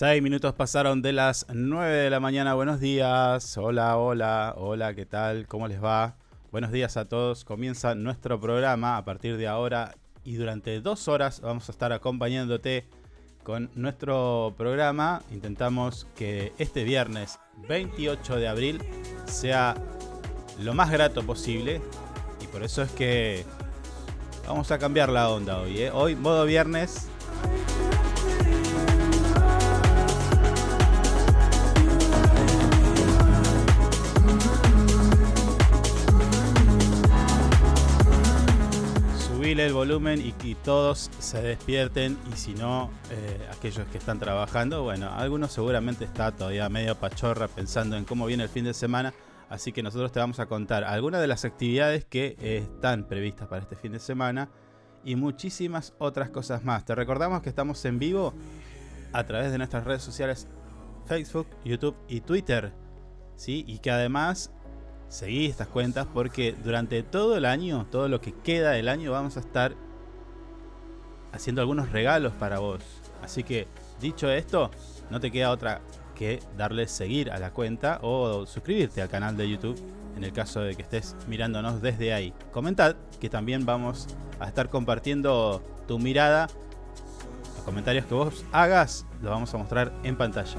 Seis minutos pasaron de las 9 de la mañana. Buenos días. Hola, hola, hola, ¿qué tal? ¿Cómo les va? Buenos días a todos. Comienza nuestro programa a partir de ahora y durante dos horas vamos a estar acompañándote con nuestro programa. Intentamos que este viernes 28 de abril sea lo más grato posible y por eso es que vamos a cambiar la onda hoy. ¿eh? Hoy, modo viernes, el volumen y que todos se despierten y si no, eh, aquellos que están trabajando, bueno, algunos seguramente está todavía medio pachorra pensando en cómo viene el fin de semana, así que nosotros te vamos a contar algunas de las actividades que eh, están previstas para este fin de semana y muchísimas otras cosas más. Te recordamos que estamos en vivo a través de nuestras redes sociales Facebook, YouTube y Twitter, ¿sí? Y que además seguí estas cuentas porque durante todo el año, todo lo que queda del año, vamos a estar haciendo algunos regalos para vos. Así que, dicho esto, no te queda otra que darle seguir a la cuenta o suscribirte al canal de YouTube en el caso de que estés mirándonos desde ahí. Comentad que también vamos a estar compartiendo tu mirada. Los comentarios que vos hagas los vamos a mostrar en pantalla.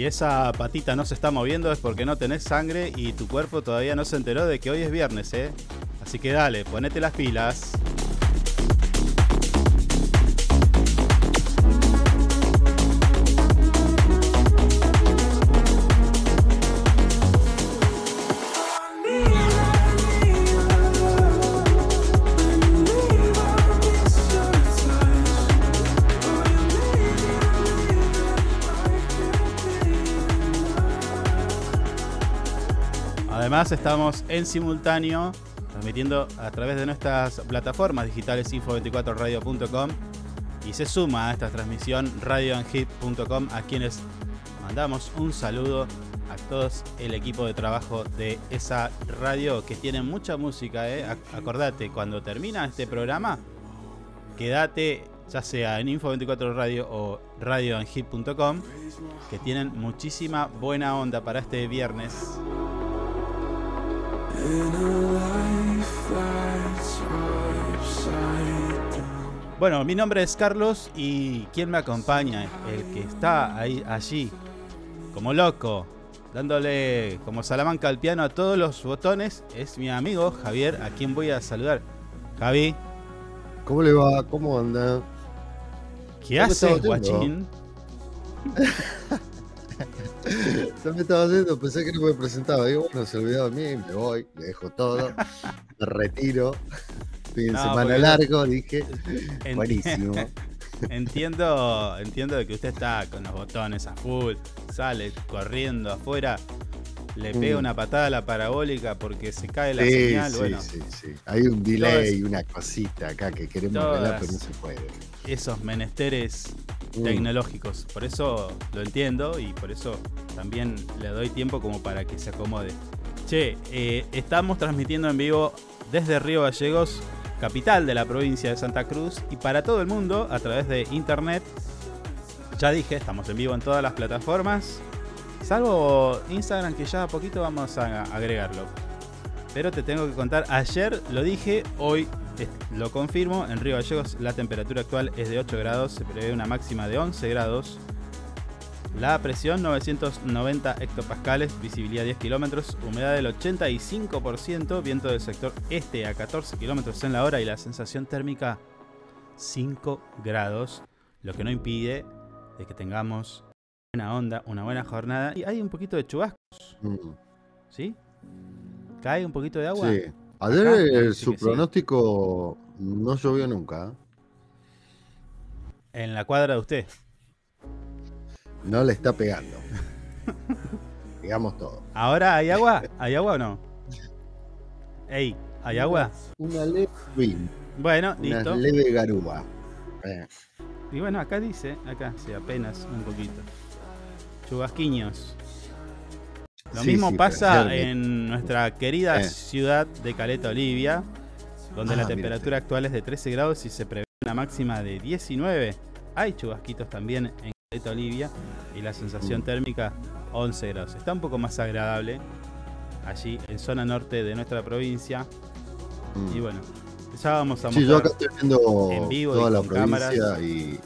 Si esa patita no se está moviendo es porque no tenés sangre y tu cuerpo todavía no se enteró de que hoy es viernes, ¿eh? Así que dale, ponete las pilas. Además estamos en simultáneo transmitiendo a través de nuestras plataformas digitales info24radio.com y se suma a esta transmisión radioanhit.com a quienes mandamos un saludo a todos el equipo de trabajo de esa radio que tiene mucha música. ¿eh? Ac- Acordate, cuando termina este programa, quédate ya sea en info24 radio o radioanhit.com que tienen muchísima buena onda para este viernes. Bueno, mi nombre es Carlos y quien me acompaña, el que está ahí allí, como loco, dándole como Salamanca al piano a todos los botones, es mi amigo Javier, a quien voy a saludar. Javi, ¿Cómo le va? ¿Cómo anda? ¿qué ¿Cómo haces, guachín? Ya me estaba haciendo, pensé que no me presentaba. Digo, bueno, se olvidó de mí, me voy, le dejo todo, me retiro. Fin de No, semana largo, dije. Enti- Buenísimo. Entiendo, entiendo de que usted está con los botones a full, sale corriendo afuera, le pega Mm. una patada a la parabólica porque se cae la Sí, señal. sí, bueno, sí, sí. Hay un delay, una cosita acá que queremos arreglar, pero no se puede. esos menesteres Mm. tecnológicos. Por eso lo entiendo y por eso también le doy tiempo como para que se acomode. Che, eh, estamos transmitiendo en vivo desde Río Gallegos capital de la provincia de Santa Cruz y para todo el mundo a través de internet. Ya dije, estamos en vivo en todas las plataformas, salvo Instagram que ya a poquito vamos a agregarlo. Pero te tengo que contar, ayer lo dije, hoy lo confirmo, en Río Gallegos la temperatura actual es de 8 grados, se prevé una máxima de 11 grados. La presión 990 hectopascales, visibilidad 10 kilómetros, humedad del 85%, viento del sector este a 14 kilómetros en la hora y la sensación térmica 5 grados, lo que no impide de que tengamos buena onda, una buena jornada y hay un poquito de chubascos. Mm. ¿Sí? ¿Cae un poquito de agua? Sí. Ayer su pronóstico no llovió nunca. ¿eh? En la cuadra de usted. No le está pegando. Digamos todo. ¿Ahora hay agua? ¿Hay agua o no? Ey, ¿hay agua? Una leve Bueno, una listo. leve garúa. Eh. Y bueno, acá dice, acá, sí, apenas un poquito. Chubasquiños. Lo mismo pasa en nuestra querida eh. ciudad de Caleta, Olivia, donde la ah, temperatura actual es de 13 grados y se prevé una máxima de 19. Hay chubasquitos también en Caleta, Olivia, y la sensación mm. térmica 11 grados. Está un poco más agradable allí en zona norte de nuestra provincia. Mm. Y bueno, ya vamos a mostrar. Sí, yo acá estoy viendo en vivo toda la provincia y,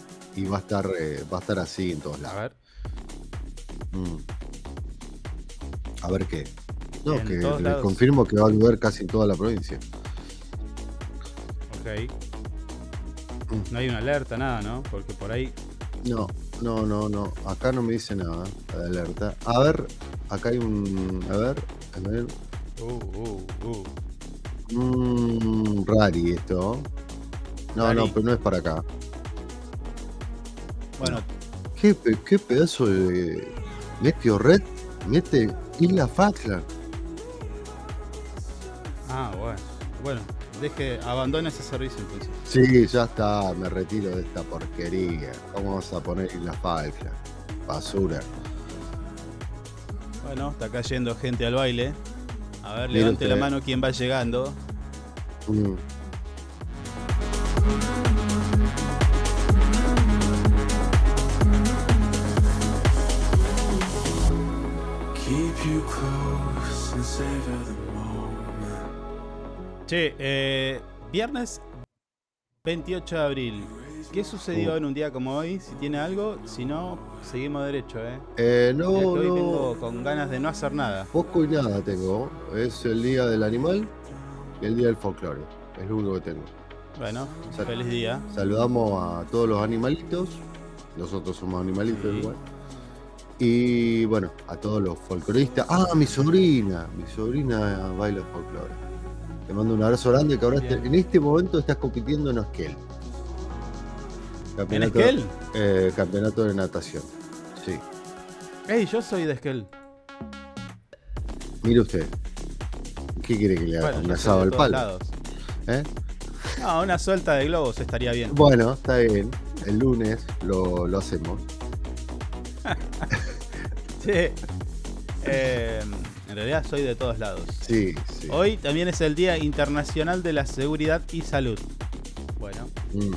va a estar eh, va a estar así en todos lados. A ver. Mm. A ver qué. No, que les confirmo que va a llover casi en toda la provincia. Ok. Mm. No hay una alerta, nada, ¿no? Porque por ahí. No, no, no, no. Acá no me dice nada de alerta. A ver, acá hay un. A ver, a ver. Uh, uh, uh. Mm, rari esto. No, no, pero no es para acá. Bueno. ¿Qué, qué pedazo de. Mezquio Red mete Isla Falkland. Ah, bueno. Bueno, deje, abandone ese servicio entonces. Sí, ya está, me retiro de esta porquería. ¿Cómo vamos a poner Isla Falkland? Basura. Bueno, está cayendo gente al baile. A ver, levante la mano quien va llegando. Mm. Che, eh, viernes 28 de abril. ¿Qué sucedió en un día como hoy? Si tiene algo, si no, seguimos derecho, ¿eh? eh no, hoy tengo con ganas de no hacer nada. Poco y nada tengo. Es el día del animal y el día del folclore. Es lo único que tengo. Bueno, feliz día. Saludamos a todos los animalitos. Nosotros somos animalitos igual. Y bueno, a todos los folcloristas. Ah, mi sobrina. Mi sobrina baila folclore. Te mando un abrazo grande que ahora en este momento estás compitiendo en Esquel. ¿En Esquel? Eh, campeonato de natación. Sí. Ey, yo soy de Esquel. Mire usted. ¿Qué quiere que le haga? un asado al palo. ¿Eh? No, una suelta de globos estaría bien. Bueno, está bien. El lunes lo, lo hacemos. sí. Eh, en realidad soy de todos lados. Sí, sí. Hoy también es el Día Internacional de la Seguridad y Salud. Bueno. Mm.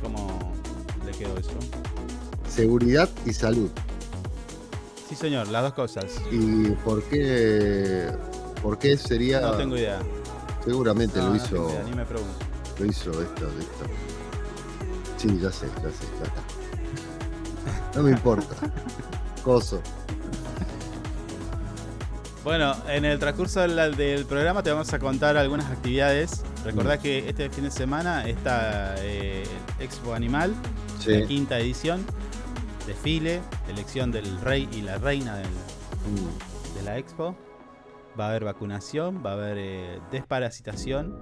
¿Cómo le quedó eso? Seguridad y salud. Sí, señor, las dos cosas. ¿Y por qué, por qué sería...? No tengo idea. Seguramente lo hizo... No ni me pregunto. Lo hizo esto, esto. Sí, ya sé, ya sé, ya está. No me importa. Coso. Bueno, en el transcurso del, programa te vamos a contar algunas actividades. Recordá mm. que este fin de semana está eh, Expo Animal, la quinta edición, desfile, elección del rey y la reina mm. de la Expo. Va a haber vacunación, va a haber eh, desparasitación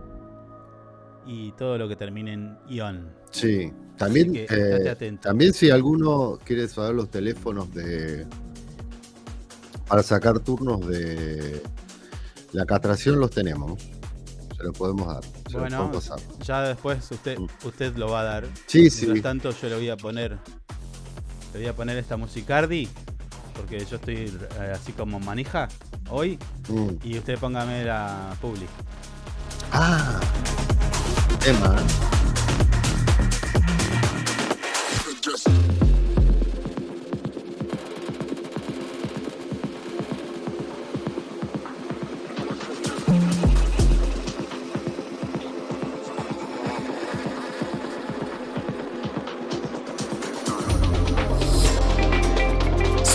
y todo lo que termine en ion. Sí, también, eh, también si alguno quiere saber los teléfonos de, para sacar turnos de la castración los tenemos. Se los podemos dar. bueno, ya después usted, mm. usted lo va a dar. Sí, sí. Mientras tanto yo le voy a poner le voy a poner esta musicardi porque yo estoy eh, así como manija hoy mm. y usted póngame la public. Ah, tema.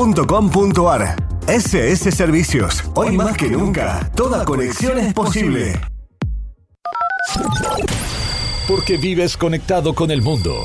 www.ssservicios.com.ar. SS Servicios. Hoy más que nunca, toda conexión es posible. Porque vives conectado con el mundo.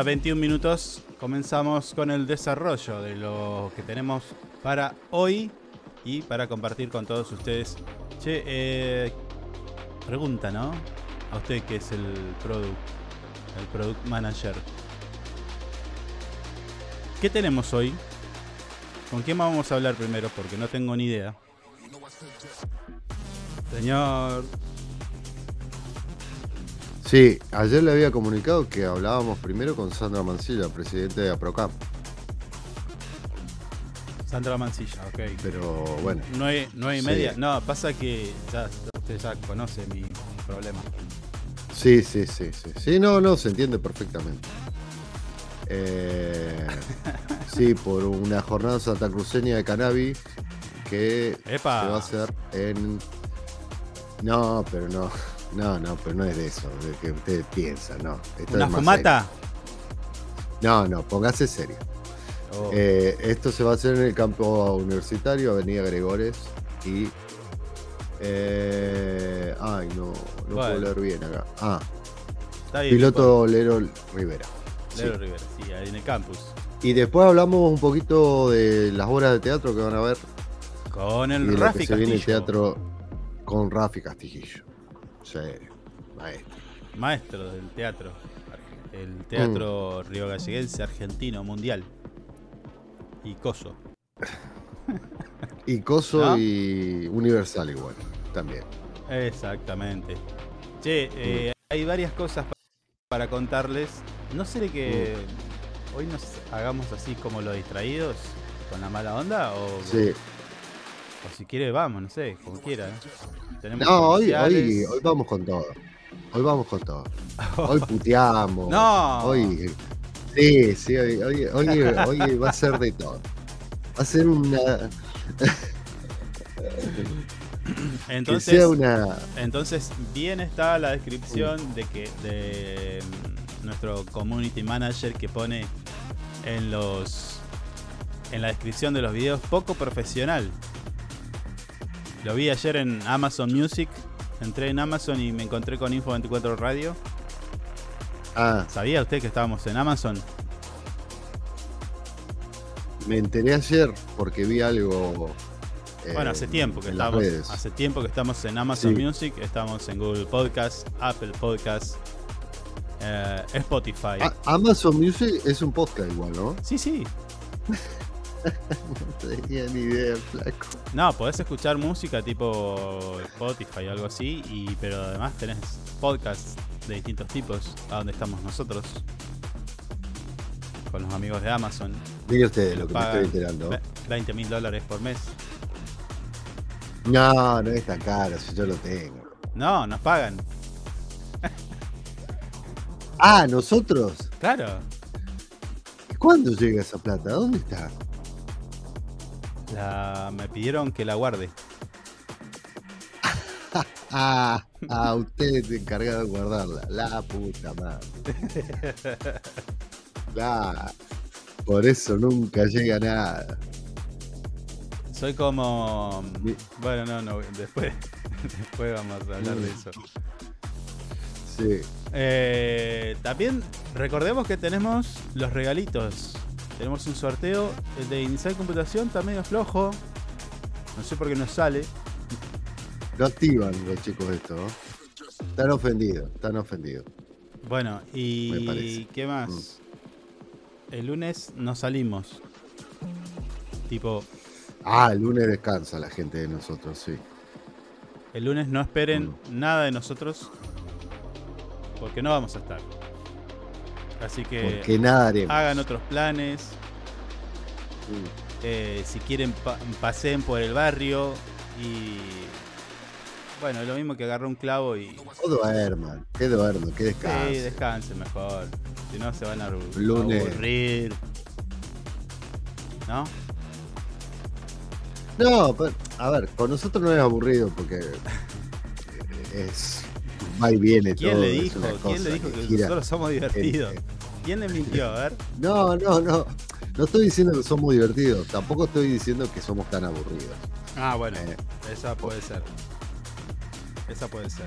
De la mañana, 21 minutos. Comenzamos con el desarrollo de lo que tenemos para hoy y para compartir con todos ustedes. Che, eh, pregunta, ¿no? A usted que es el product, el product manager. ¿Qué tenemos hoy? ¿Con quién vamos a hablar primero? Porque no tengo ni idea. Señor Sí, ayer le había comunicado que hablábamos primero con Sandra Mancilla, presidente de APROCAP. Sandra Mancilla, ok. Pero bueno. No hay, no hay Sí. media. No, pasa que ya usted ya conoce mi problema. Sí, sí, sí, sí. Sí, no, no, se entiende perfectamente. Eh, sí, por una jornada santacruceña de cannabis que ¡Epa! se va a hacer en. No, pero no. No, no, pero no es de eso, de que ustedes piensan, no. Esto ¿Una es más fumata? serio. No, no, póngase serio. Oh. Eh, esto se va a hacer en el campo universitario, Avenida Gregores. Y. eh, ay, no, no puedo leer bien acá. Ah, Está bien, piloto Lero Rivera. Lero Sí. Rivera, sí, ahí en el campus. Y después hablamos un poquito de las obras de teatro que van a ver. Con y el lo Rafi que se viene el Castillo, teatro con Rafi Castillo. Sí, maestro. maestro del teatro. El teatro Mm. río galleguense argentino mundial. Y coso. Y Coso ¿No? y Universal igual, también. Exactamente. Che, eh, Mm. hay varias cosas pa- para contarles. No sé de que Mm. hoy nos hagamos así como los distraídos, con la mala onda, o, Sí. O si quiere vamos, no sé, como quiera. ¿eh? Tenemos No, hoy, hoy, hoy vamos con todo. Hoy vamos con todo. Hoy puteamos. No. Hoy. Sí, sí, hoy, hoy, hoy, hoy va a ser de todo. Va a ser una. Entonces, una. Entonces, bien está la descripción de que de mm, nuestro community manager que pone en los en la descripción de los videos poco profesional. Lo vi ayer en Amazon Music. Entré en Amazon y me encontré con Info 24 Radio. Ah, ¿Sabía usted que estábamos en Amazon? me enteré ayer porque vi algo. eh, Bueno, hace tiempo que en las estamos. redes. Hace tiempo que estamos en Amazon Sí. Music, estamos en Google Podcast, Apple Podcast, eh, Spotify. Ah, Amazon Music es un podcast igual, ¿no? Sí, sí. No tenía ni idea, flaco. No, podés escuchar música tipo Spotify o algo así, y, pero además tenés podcasts de distintos tipos, a donde estamos nosotros, con los amigos de Amazon. Mire usted lo que me estoy enterando. ve- 20 mil dólares por mes. No, no es tan caro si yo lo tengo. No, nos pagan. Ah, nosotros. Claro. ¿Cuándo llega esa plata? ¿Dónde está? La, me pidieron que la guarde. Ah, ah, usted es encargado de guardarla. La puta madre. La, por eso nunca llega nada. Soy como. Bueno, no, no. Después, después vamos a hablar de eso. Sí. Eh, también recordemos que tenemos los regalitos. Tenemos un sorteo. El de Inside Computación está medio flojo. No sé por qué no sale. Lo activan los chicos esto. ¿no? Están ofendidos, están ofendidos. Bueno, y. ¿qué más? El lunes no salimos. Tipo, Ah, el lunes descansa la gente de nosotros, sí. el lunes no esperen Mm. nada de nosotros. Porque no vamos a estar. Así que Porque nada haremos. hagan otros planes. Mm. Eh, si quieren, pa- paseen por el barrio y. Bueno, lo mismo que agarrar un clavo y. Que duerman, que duerman, que Sí, descansen. descansen mejor. Si no, se van a Lunes. aburrir. ¿No? No, pero, a ver, con nosotros no es aburrido porque es va y viene ¿Quién todo. le dijo? ¿Quién le dijo que gira. nosotros somos divertidos? ¿Quién le mintió? A ver. No, no, no. No estoy diciendo que somos divertidos, tampoco estoy diciendo que somos tan aburridos. Ah, bueno, Eh. esa puede ser. Esa puede ser.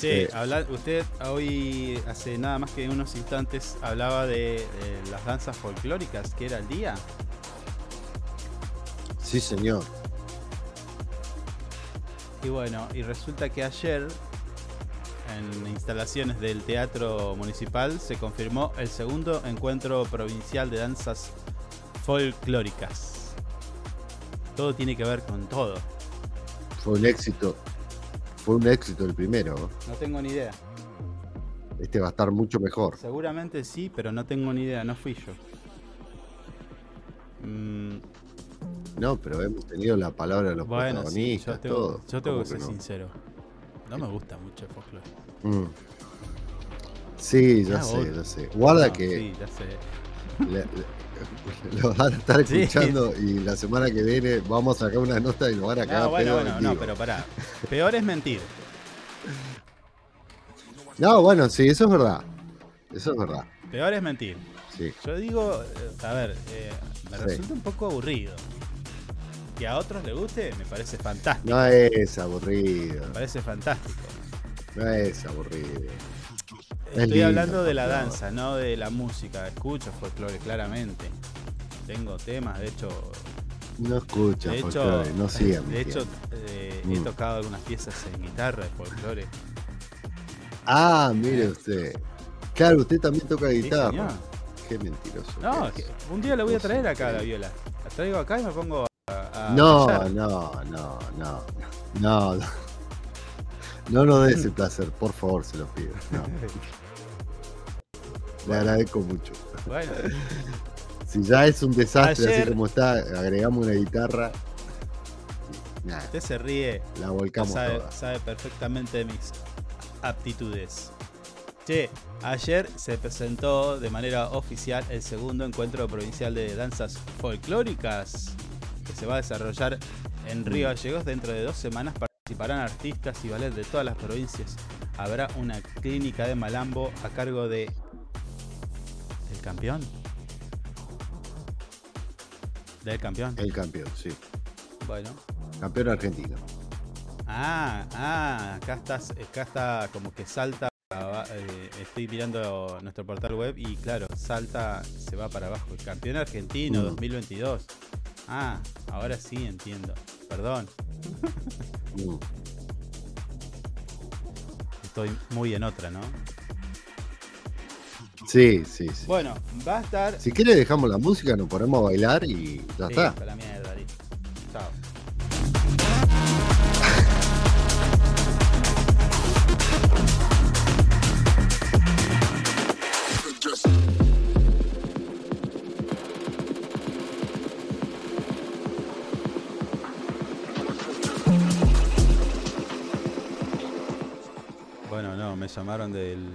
Che, Sí. habla- usted hoy, hace nada más que unos instantes, hablaba de, eh, las danzas folclóricas, que era el día. Sí, señor. Y bueno, y resulta que ayer, en instalaciones del Teatro Municipal, se confirmó el segundo encuentro provincial de danzas folclóricas. Todo tiene que ver con todo. Fue un éxito. Fue un éxito el primero. ¿no? No tengo ni idea. Este va a estar mucho mejor. Seguramente sí, pero no tengo ni idea, no fui yo. Mm, No, pero hemos tenido la palabra de los bueno, sí, protagonistas, yo tengo, todo. yo tengo ¿Cómo que ser no? sincero. No me gusta mucho el folclore. Mm. Sí, ya Ah, sé, ya sé. Guarda No, que Sí, ya sé. le- le- lo van a estar Sí. escuchando y la semana que viene vamos a sacar una nota y lo van a cagar No, bueno, bueno, en no, pero pará. Peor es mentir. No, bueno, sí, eso es verdad. Eso es verdad. Peor es mentir. Sí. Yo digo, eh, a ver, eh, me resulta un poco aburrido. Que a otros les guste, me parece fantástico. No es aburrido. Me parece fantástico. No es aburrido. Es Estoy lindo, hablando de la danza, no de la música. Escucho folclore, claramente. Tengo temas, de hecho. No escucha De hecho, folclore, no sigan. de hecho eh, he Mm. tocado algunas piezas en guitarra de folclore. Ah, mire usted. Claro, usted también toca guitarra. Qué mentiroso. No, que que es. un día la voy a traer acá a la viola. La traigo acá y me pongo a. No, no, no, no, no, no. No nos dé ese placer, por favor, se lo pido. No. Le agradezco mucho. Bueno, Si ya es un desastre Ayer- así como está, agregamos una guitarra. usted se ríe. la volcamos sabe, toda. sabe perfectamente de mis aptitudes. Che, ayer se presentó de manera oficial el segundo encuentro provincial de danzas folclóricas que se va a desarrollar en Río Gallegos dentro de dos semanas. Participarán artistas y ballet de todas las provincias. Habrá una clínica de malambo a cargo de el campeón. Del campeón. El campeón, sí. Bueno. Campeón argentino. Ah, ah, acá estás, acá está como que salta. eh, estoy mirando nuestro portal web y claro, salta, se va para abajo. El campeón argentino Mm. 2022. Ah, ahora sí entiendo. Perdón, estoy muy en otra, ¿no? Sí, sí, sí. Bueno, va a estar. Si quiere dejamos la música, nos ponemos a bailar y ya Sí, está. la mierda. Chao. Me llamaron del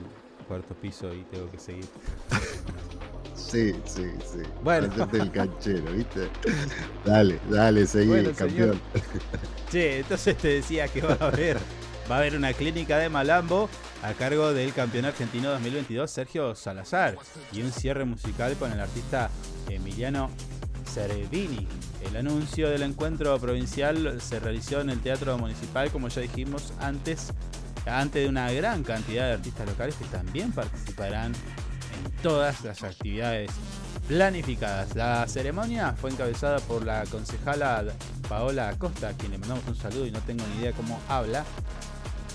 cuarto piso y tengo que seguir. Sí, sí, sí. Bueno. Hacete el canchero, ¿viste? Dale, dale, seguí, Bueno, campeón. Che, entonces te decía que va a haber, va a haber una clínica de Malambo a cargo del campeón argentino 2022 Sergio Salazar y un cierre musical con el artista Emiliano Cervini. El anuncio del encuentro provincial se realizó en el Teatro Municipal, como ya dijimos antes, ante de una gran cantidad de artistas locales que también participarán en todas las actividades planificadas. La ceremonia fue encabezada por la concejala Paola Acosta, a quien le mandamos un saludo y no tengo ni idea cómo habla,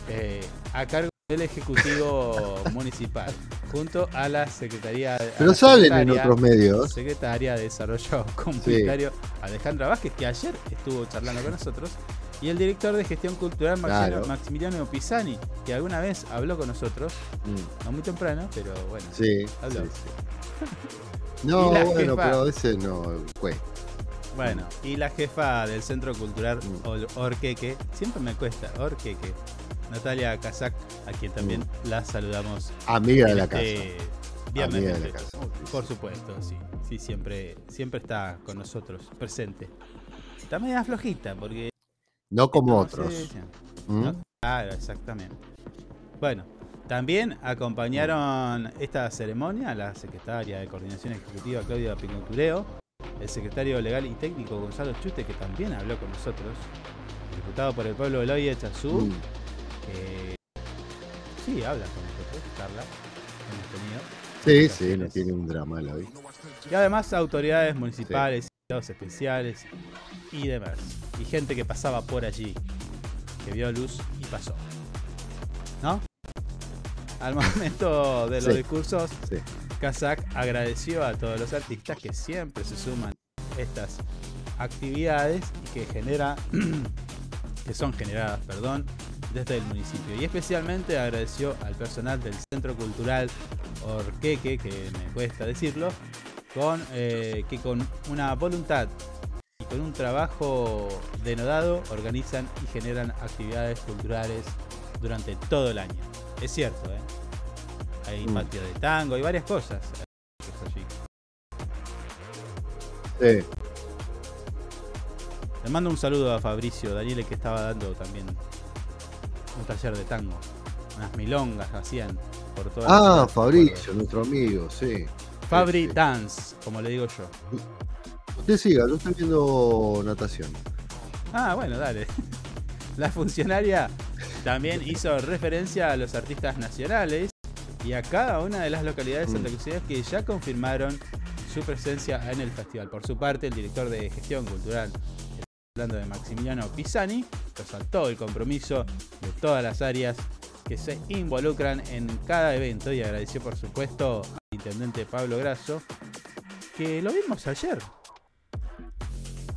eh, a cargo del Ejecutivo Municipal, junto a la Secretaría a Pero salen en otros medios. Secretaria de Desarrollo Comunitario Alejandra Vázquez, que ayer estuvo charlando con nosotros, y el director de Gestión Cultural Maximiliano, Claro. Maximiliano Pisani, que alguna vez habló con nosotros, Mm, no muy temprano, pero bueno, Sí, habló. sí, No, bueno, jefa- pero a veces no cuesta. Bueno, y la jefa del Centro Cultural Mm. Or- Orqueque, siempre me cuesta, Orqueque, Natalia Kazak, a quien también la saludamos. Amiga de la este viernes Amiga de la casa, Por supuesto, sí. Sí, siempre, siempre está con nosotros, presente. Está media flojita porque... No como otros. ¿Mm? ¿no? Claro, exactamente. Bueno, también acompañaron esta ceremonia la secretaria de Coordinación Ejecutiva Claudia Pinocureo, el secretario legal y técnico Gonzalo Chute, que también habló con nosotros, el diputado por el pueblo de Loya Chazú, Mm. que sí habla con nosotros, charla, hemos tenido. Sí, sí, no tiene un drama la vida. Y además autoridades municipales, invitados especiales y demás. Y gente que pasaba por allí, que vio luz y pasó. ¿No? Al momento de los Sí. discursos, Sí. Kazak agradeció a todos los artistas que siempre se suman a estas actividades y que genera que son generadas, perdón, desde el municipio. Y especialmente agradeció al personal del Centro Cultural Orqueque, que me cuesta decirlo, con eh, que con una voluntad con un trabajo denodado organizan y generan actividades culturales durante todo el año. Es cierto, ¿eh? Hay Mm. patio de tango, hay varias cosas. allí. Sí. Le mando un saludo a Fabricio Daniele que estaba dando también un taller de tango. Unas milongas hacían por toda Ah, Fabricio, nuestro amigo, sí. Fabri Sí, sí. Dance, como le digo yo. Usted siga, yo estoy viendo natación. Ah, bueno, dale. La funcionaria también hizo referencia a los artistas nacionales y a cada una de las localidades Mm. santacruceñas que ya confirmaron su presencia en el festival. Por su parte, el director de gestión cultural, hablando de Maximiliano Pisani, resaltó el compromiso de todas las áreas que se involucran en cada evento y agradeció, por supuesto, al intendente Pablo Grasso, que lo vimos ayer.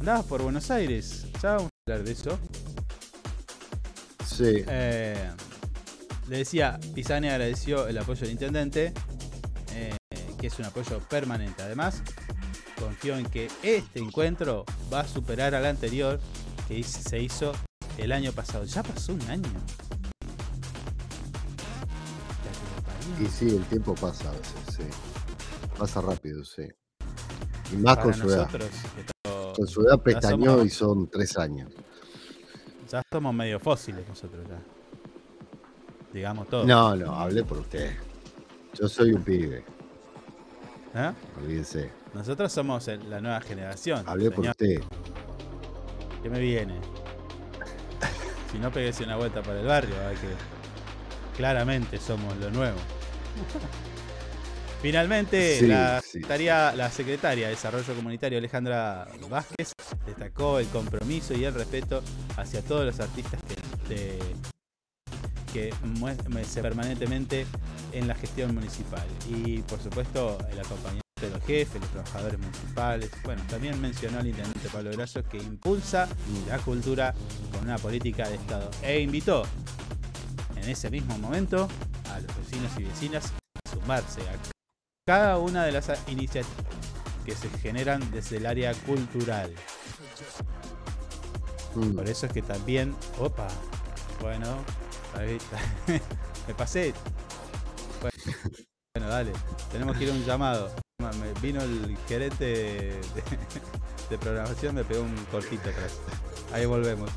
Andabas por Buenos Aires, ya vamos a hablar de eso. Sí. Eh, le decía, Pisani agradeció el apoyo del intendente, eh, que es un apoyo permanente. Además, confió en que este encuentro va a superar al anterior que se hizo el año pasado. Ya pasó un año. Y sí, el tiempo pasa a veces, sí. Pasa rápido, sí. Y más Para con su edad. nosotros, que to- Con su edad pestañó somos- y son tres años. ya somos medio fósiles nosotros ya. Digamos todo. No, no, hablé por usted. Yo soy un pibe, ¿Eh? olvídese. Nosotros somos la nueva generación. Hablé por usted. ¿Qué me viene? Si no peguese una vuelta para el barrio, hay que. Claramente somos lo nuevo. Finalmente, Sí, la, sí. secretaria, la secretaria de Desarrollo Comunitario Alejandra Vázquez destacó el compromiso y el respeto hacia todos los artistas que, de- que muestran permanentemente en la gestión municipal. Y por supuesto, el acompañamiento de los jefes, los trabajadores municipales. Bueno, también mencionó el intendente Pablo Grasso que impulsa la cultura con una política de Estado e invitó en ese mismo momento a los vecinos y vecinas a sumarse a cada una de las iniciativas que se generan desde el área cultural. Mm. Por eso es que también, opa, bueno, ahí está. me pasé. Bueno, bueno, dale, tenemos que ir a un llamado. Me- Vino el gerente de, de- de programación, me pegó un cortito atrás. Ahí volvemos.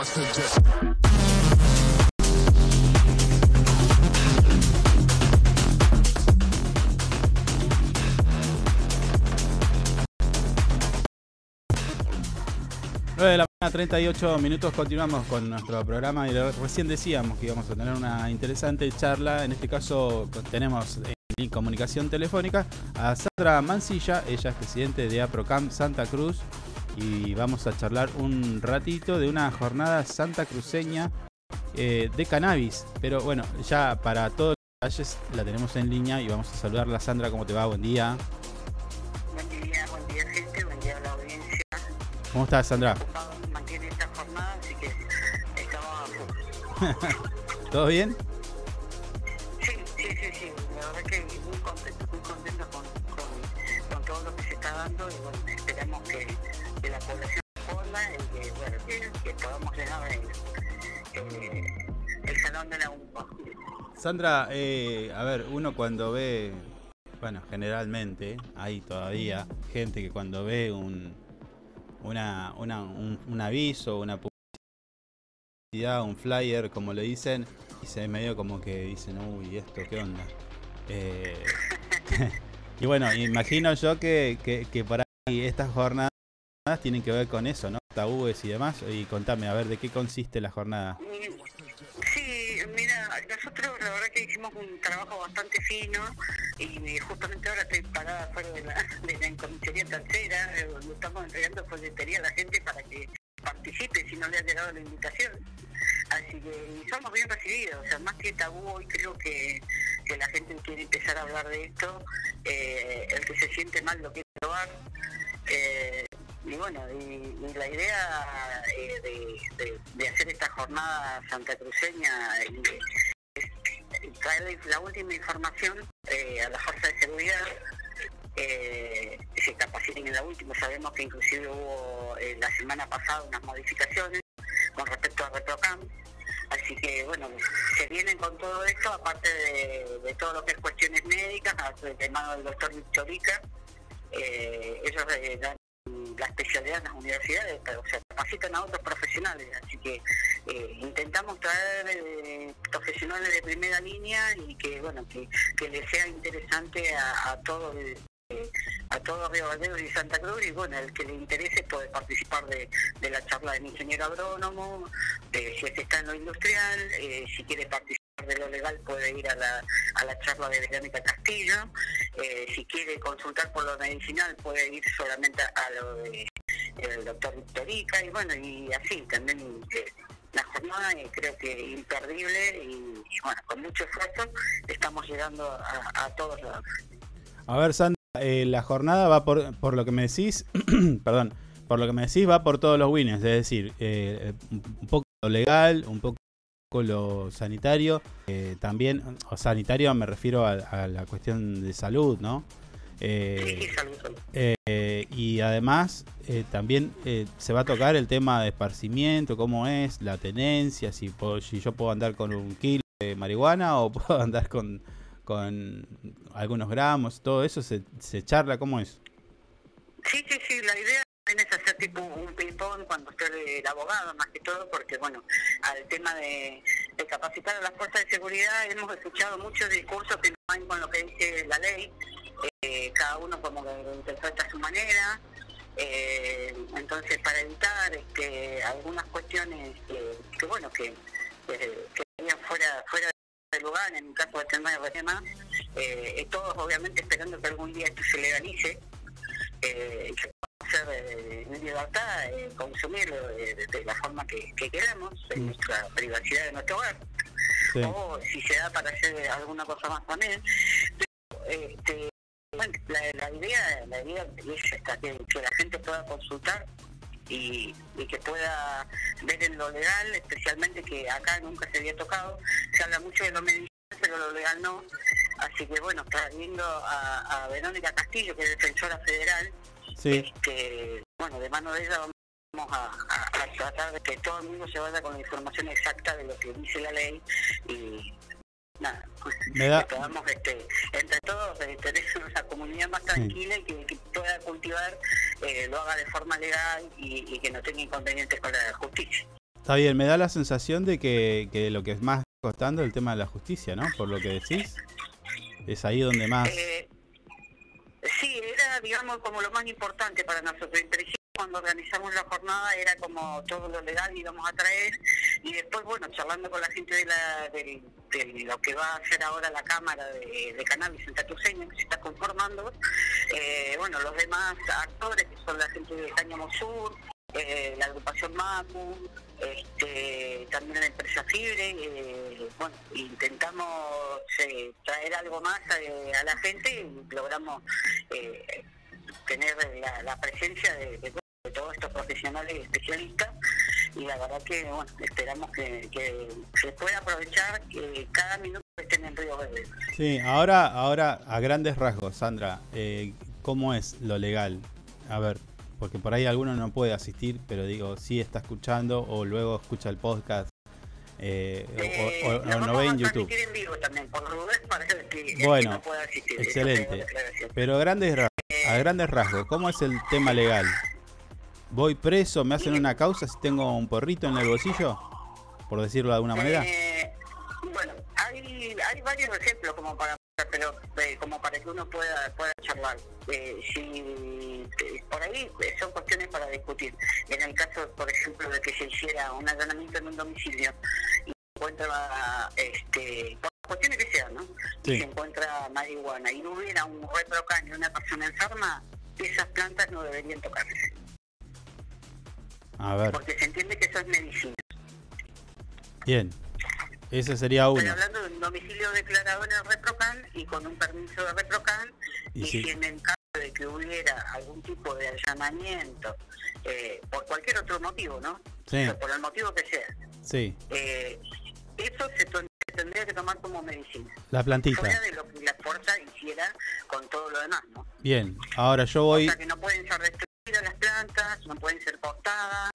I suggest. de la mañana, 38 minutos, continuamos con nuestro programa y recién decíamos que íbamos a tener una interesante charla, en este caso pues, tenemos en comunicación telefónica a Sandra Mancilla, ella es presidente de APROCAM Santa Cruz y vamos a charlar un ratito de una jornada santa cruceña eh, de cannabis. Pero bueno, ya para todos los detalles la tenemos en línea y vamos a saludarla. Sandra, ¿cómo te va? Buen día. Buen día, buen día gente, buen día a la audiencia. ¿Cómo estás, Sandra? Mantiene esta jornada, así que estamos ¿Todo bien? Sí, sí, sí, sí. La verdad que muy contento, muy contento con, con, con todo lo que se está dando y bueno, esperamos que, que la población responda y que, bueno, que, que podamos llenar el, eh, el salón de la. Sandra, eh, a ver, uno cuando ve, bueno, generalmente hay todavía gente que cuando ve un, una, una, un, un aviso, una publicidad, un flyer, como le dicen, y se medio como que dicen, uy, esto, ¿qué onda? Eh, y bueno, imagino yo que, que, que por ahí estas jornadas tienen que ver con eso, ¿no? Tabúes y demás. Y contame, a ver, ¿de qué consiste la jornada? Sí, mira, nosotros la verdad que hicimos un trabajo bastante fino y justamente ahora estoy parada fuera de la, de la comisaría tercera, eh, donde estamos entregando folletería a la gente para que participe si no le ha llegado la invitación. Así que somos bien recibidos, o sea, más que tabú hoy creo que, que la gente quiere empezar a hablar de esto, eh, el que se siente mal lo quiere probar. Eh, y bueno, y, la idea eh, de, de, hacer esta jornada santacruceña es traer la última información eh, a la fuerza de seguridad, eh, que se capaciten en la última. Sabemos que inclusive hubo eh, la semana pasada unas modificaciones con respecto a RetroCam. Así que, bueno, se vienen con todo esto, aparte de, de todo lo que es cuestiones médicas, de mano del doctor Victorica. Eh, ellos eh, la especialidad en las universidades, o sea, capacitan a otros profesionales, así que eh, intentamos traer eh, profesionales de primera línea y que bueno que, que les sea interesante a, a todo eh, a todo Río Gallegos y Santa Cruz y bueno, el que le interese puede participar de, de la charla del ingeniero agrónomo, de, si es que está en lo industrial, si quiere participar de lo legal puede ir a la, a la charla de Verónica Castillo, eh, si quiere consultar por lo medicinal puede ir solamente a lo de doctor Victorica y bueno, y así también eh, la jornada eh, creo que imperdible y, bueno, con mucho esfuerzo estamos llegando a, a todos lados. A ver, Sandra, eh, la jornada va por, por lo que me decís, perdón, por lo que me decís va por todos los winners, es decir, un poco legal, un poco lo sanitario, eh, también, o sanitario me refiero a, a, la cuestión de salud, ¿no? Eh. Eh, y además también se va a tocar el tema de esparcimiento, cómo es la tenencia, si, puedo, si yo puedo andar con un kilo de marihuana o puedo andar con, con algunos gramos, todo eso se, se charla, ¿cómo es? Sí, sí, sí, la idea es hacer tipo un ping-pong cuando esté el abogado, más que todo, porque, bueno, al tema de, capacitar a las fuerzas de seguridad hemos escuchado muchos discursos que no van con lo que dice la ley, eh, cada uno como que lo interpreta a su manera. Eh, entonces, para evitar este, algunas cuestiones que, bueno, que, que, que fuera, fuera de lugar, en el caso de tema de tema, eh, todos obviamente esperando que algún día esto se legalice, eh, hacer eh, en libertad, eh, consumirlo de, la forma que, que queramos, en nuestra privacidad de nuestro hogar, sí. o si se da para hacer alguna cosa más también. Pero, este, bueno, la, la, idea, la idea es esta, que, que la gente pueda consultar y, y, que pueda ver en lo legal, especialmente que acá nunca se había tocado. Se habla mucho de lo medicinal, pero lo legal no. Así que bueno, trayendo a, a Verónica Castillo, que es defensora federal, sí. este, bueno, de mano de ella vamos a, a, a, tratar de que todo el mundo se vaya con la información exacta de lo que dice la ley y nada, pues, Me da... que podamos este, entre todos eh, tener una comunidad más tranquila sí. y que, que, pueda cultivar, eh, lo haga de forma legal y, y, que no tenga inconvenientes con la justicia. Está bien, me da la sensación de que, que lo que es más costando el tema de la justicia, ¿no? Por lo que decís. Es ahí donde más... Eh, sí, era, digamos, como lo más importante para nosotros. En cuando organizamos la jornada era como todo lo legal íbamos a traer y después, bueno, charlando con la gente de, la, de lo que va a hacer ahora la Cámara de, de Cannabis en Tatuceña, que se está conformando, eh, bueno, los demás actores, que son la gente de Cáñamo Sur, eh, la agrupación MACU, este, también la empresa Fibre, eh, bueno, intentamos eh, traer algo más a la gente y logramos eh, tener la, presencia de, todos estos profesionales y especialistas y la verdad que bueno, esperamos que, que se pueda aprovechar que cada minuto que estén en Río Verde. Sí, ahora, ahora a grandes rasgos, Sandra, eh, ¿cómo es lo legal? A ver, porque por ahí alguno no puede asistir, pero digo, sí está escuchando o luego escucha el podcast eh, o- Eh, o, o lo no ve en YouTube. transmitir en vivo también, por Rudez para que Bueno, no pueda asistir. Excelente. Pero a grandes, ra- a grandes rasgos, ¿cómo es el tema legal? ¿Voy preso? ¿Me hacen una causa si tengo un porrito en el bolsillo? Por decirlo de alguna manera. Eh, bueno, hay, hay varios ejemplos como para pero eh, como para que uno pueda pueda charlar. Eh, si eh, por ahí son cuestiones para discutir. En el caso, por ejemplo, de que se hiciera un allanamiento en un domicilio y se encuentra este por cuestiones que sean, ¿no? Sí. Y se encuentra marihuana y no hubiera un reprocan y una persona enferma, esas plantas no deberían tocarse, A ver, porque se entiende que eso es medicina. bien. Ese sería Estoy uno. hablando de un domicilio declarado en el ReproCan y con un permiso de ReproCan Y y, sí. si en el caso de que hubiera algún tipo de allanamiento eh, por cualquier otro motivo, ¿no? Sí. O sea, por el motivo que sea, Sí, eh, eso se tendría que tomar como medicina. la plantita. Fuera de lo que la fuerza hiciera con todo lo demás, ¿no? Bien, ahora yo voy. O sea que no pueden ser las plantas, no pueden ser cortadas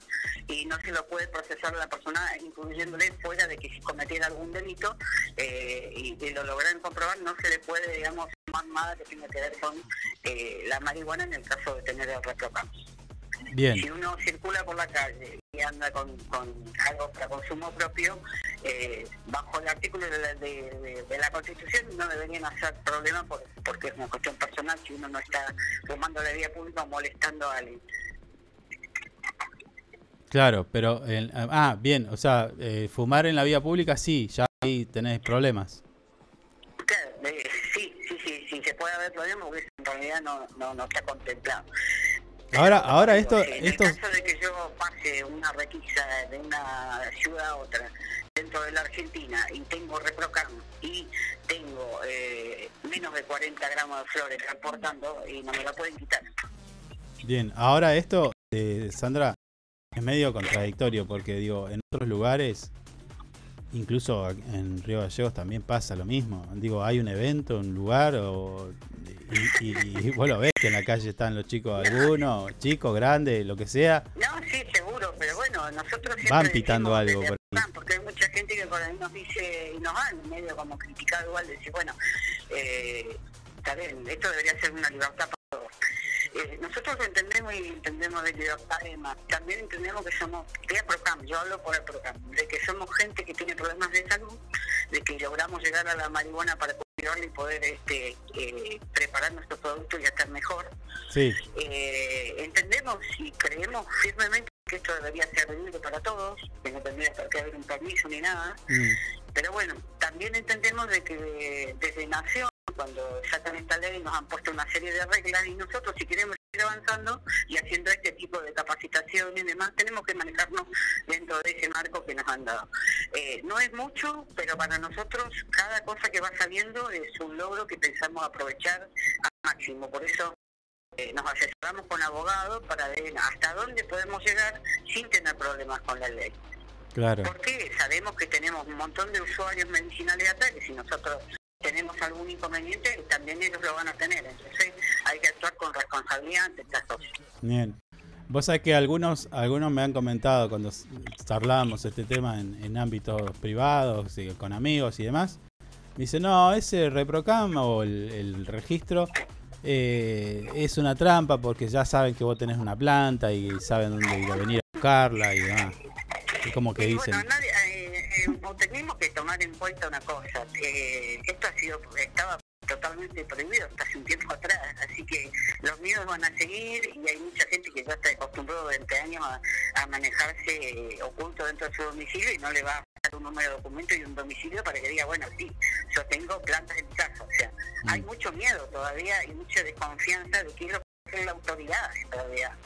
y no se lo puede procesar a la persona incluyéndole fuera de que si cometiera algún delito eh, y, y lo lograran comprobar no se le puede digamos tomar nada que tenga que ver con eh, la marihuana en el caso de tener el reprocam. Bien. Si uno circula por la calle y anda con, con algo para consumo propio, eh, bajo el artículo de la, de- de- de la Constitución no deberían hacer problema por- porque es una cuestión personal si uno no está fumando la vía pública o molestando a alguien. Claro, pero. en- ah, bien, o sea, eh, fumar en la vía pública sí, ya ahí tenés problemas. Claro, eh, sí, sí, sí, sí, se puede haber problemas porque en realidad no, no, no está contemplado. Ahora, ahora esto, en el caso de que yo pase una requisa de una ciudad a otra dentro de la Argentina y tengo reprocam y tengo eh, menos de 40 gramos de flores transportando y no me la pueden quitar. bien, ahora esto, eh, Sandra, es medio contradictorio porque digo, en otros lugares, incluso en Río Gallegos también pasa lo mismo. Digo, hay un evento, un lugar, o, y, y, y vos lo ves que en la calle están los chicos algunos, chicos, grandes, lo que sea, No, sí, seguro, pero bueno, nosotros Van pitando algo por porque hay mucha gente que por ahí nos dice y nos han medio como criticado igual, decir, bueno, eh, está bien, esto debería ser una libertad para. Eh, nosotros entendemos y entendemos de libertad además. También entendemos que somos, de PROCAM, yo hablo por el PROCAM, de que somos gente que tiene problemas de salud, de que logramos llegar a la marihuana para y poder este, eh, preparar nuestros productos y estar mejor. sí, Eh, entendemos y creemos firmemente que esto debería ser libre para todos, que no tendría qué haber un permiso ni nada, mm, pero bueno, también entendemos de que desde Nación, cuando sacan esta ley, nos han puesto una serie de reglas y nosotros si queremos seguir avanzando y haciendo este tipo de capacitación y demás, tenemos que manejarnos dentro de ese marco que nos han dado. Eh, no es mucho, pero para nosotros cada cosa que va saliendo es un logro que pensamos aprovechar al máximo. Por eso eh, nos asesoramos con abogados para ver hasta dónde podemos llegar sin tener problemas con la ley. claro. Porque sabemos que tenemos un montón de usuarios medicinales atrás, que si nosotros tenemos algún inconveniente, también ellos lo van a tener. Entonces hay que actuar con responsabilidad ante estas cosas. Bien. Vos sabés que algunos, algunos me han comentado cuando charlábamos este tema en, en ámbitos privados, y con amigos y demás. Me dicen, no, ese reprocam o el, el registro eh, es una trampa porque ya saben que vos tenés una planta y saben dónde ir a venir a buscarla y demás. Es como que Y dicen, bueno, nadie, eh, tenemos que tomar en cuenta una cosa. eh, esto ha sido, estaba totalmente prohibido hasta hace un tiempo atrás. Así que los miedos van a seguir y hay mucha gente que ya está acostumbrado durante años a, a manejarse oculto dentro de su domicilio y no le va a dar un número de documento y un domicilio para que diga, bueno, sí, yo tengo plantas en casa. O sea, hay mucho miedo todavía y mucha desconfianza de que es lo que hacer la autoridad todavía.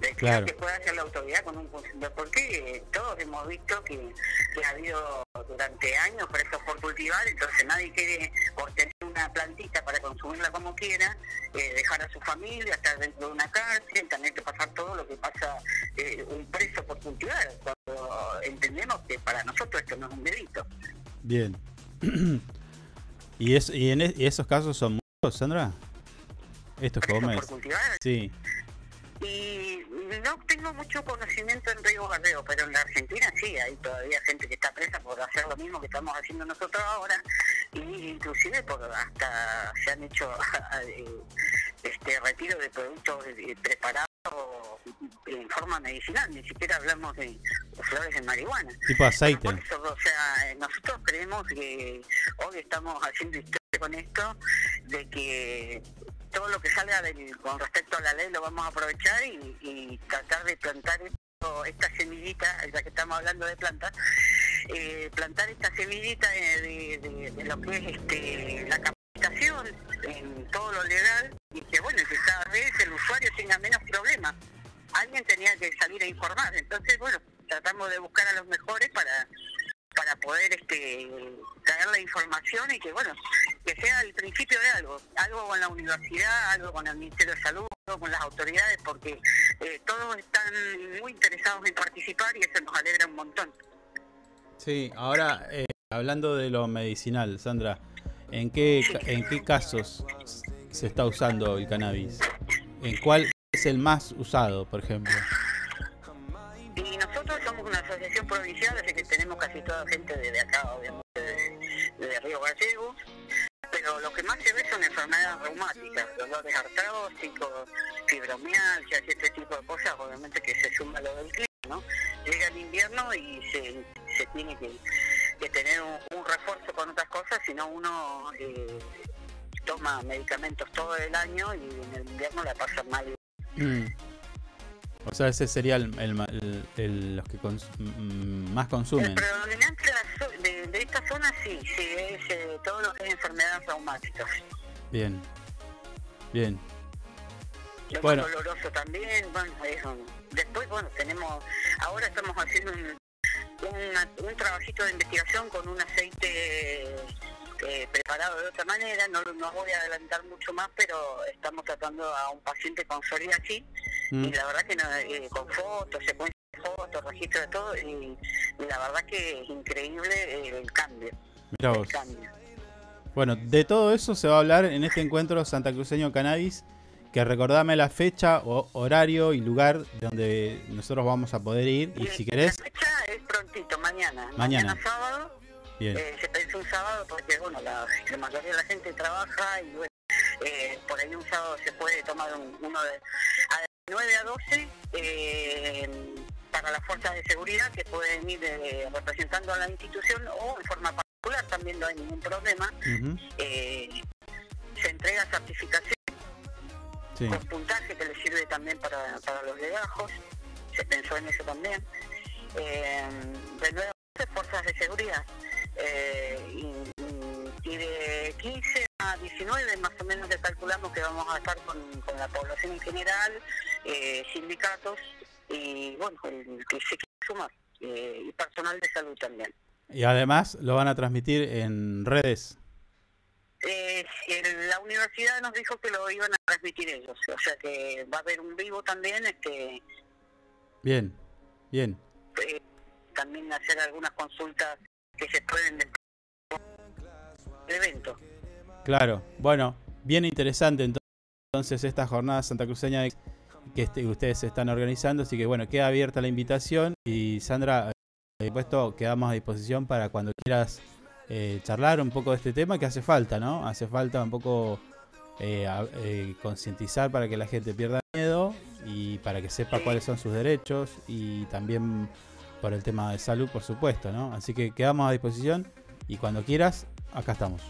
De Claro. que puede hacer la autoridad con un consumidor. Porque eh, todos hemos visto que, que ha habido durante años presos por cultivar, entonces nadie quiere, por tener una plantita para consumirla como quiera, eh, dejar a su familia, estar dentro de una cárcel, tener que pasar todo lo que pasa eh, un preso por cultivar, cuando entendemos que para nosotros esto no es un delito. Bien. ¿Y, es, y, en y esos casos son muchos, Sandra? Estos que por cultivar. Sí. Y no tengo mucho conocimiento en Río Gardeo, pero en la Argentina sí, hay todavía gente que está presa por hacer lo mismo que estamos haciendo nosotros ahora, y inclusive por hasta se han hecho este retiro de productos eh, preparados en forma medicinal, ni siquiera hablamos de flores de marihuana. Tipo aceite. Por eso, o sea, nosotros creemos que hoy estamos haciendo historia con esto, de que todo lo que salga del- con respecto a la ley lo vamos a aprovechar y, y tratar de plantar esto, esta semillita, ya que estamos hablando de plantas, eh, plantar esta semillita de- de lo que es este, la capacitación en todo lo legal y que bueno, que cada vez el usuario tenga menos problemas. Alguien tenía que salir a informar, entonces bueno, tratamos de buscar a los mejores para para poder este traer la información y que bueno que sea el principio de algo algo con la universidad algo con el ministerio de salud algo con las autoridades porque eh, todos están muy interesados en participar y eso nos alegra un montón Sí, ahora eh, hablando de lo medicinal, Sandra, ¿en qué, ca- ¿en qué casos se está usando el cannabis? ¿En cuál es el más usado, por ejemplo? y nosotros somos una asociación provincial así que tenemos casi toda gente de, de acá obviamente de, de Río Gallegos pero lo que más se ve son enfermedades reumáticas, dolores artróticos, fibromialgias y este tipo de cosas, obviamente que se suma lo del clima, ¿no? Llega el invierno y se, se tiene que, que tener un, un refuerzo con otras cosas, si no uno eh, toma medicamentos todo el año y en el invierno la pasa mal. Mm. O sea, ese sería el, el el- el- los que cons- mm, más consumen. El predominante de, de, de esta zona sí, sí, es eh, todo lo que es enfermedades reumáticas. Bien. Bien. Lo Bueno. más doloroso también, bueno, después, bueno, tenemos, ahora estamos haciendo un, una- un trabajito de investigación con un aceite eh, preparado de otra manera, no, no voy a adelantar mucho más, pero estamos tratando a un paciente con psoriasis Mm. y la verdad que no, eh, con fotos, de fotos, registro de todo, y, y la verdad que es increíble eh, el cambio. Mirá el vos. cambio. Bueno, de todo eso se va a hablar en este encuentro santacruceño cannabis. Que recordame la fecha, o, horario y lugar donde nosotros vamos a poder ir. Y si querés, La fecha es prontito, mañana. Mañana. sábado. bien. Eh, se pensó un sábado porque, bueno, la, la mayoría de la gente trabaja y, bueno, eh, por ahí un sábado se puede tomar un- uno de, a de 9 a 12 eh, para las fuerzas de seguridad que pueden ir eh, representando a la institución o en forma particular, también no hay ningún problema. Eh, se entrega certificación Sí. con puntaje que le sirve también para, para los legajos, se pensó en eso también. Eh, de nuevo, fuerzas de seguridad. Eh, y, y de 15 a 19 más o menos le calculamos que vamos a estar con, con la población en general, sindicatos y bueno, el que se quiera sumar, eh, y personal de salud también. Y además lo van a transmitir en redes. Eh, la universidad nos dijo que lo iban a transmitir ellos, o sea que va a haber un vivo también, este Bien, bien. eh, también hacer algunas consultas que se pueden del evento. Claro. Bueno, bien interesante ento- entonces esta jornada santacruceña de- que este- ustedes están organizando. Así que bueno, queda abierta la invitación. Y Sandra, por supuesto, quedamos a disposición para cuando quieras eh, charlar un poco de este tema que hace falta, ¿no? Hace falta un poco eh, eh, concientizar para que la gente pierda miedo y para que sepa cuáles son sus derechos y también por el tema de salud, por supuesto, ¿no? Así que quedamos a disposición y cuando quieras, acá estamos.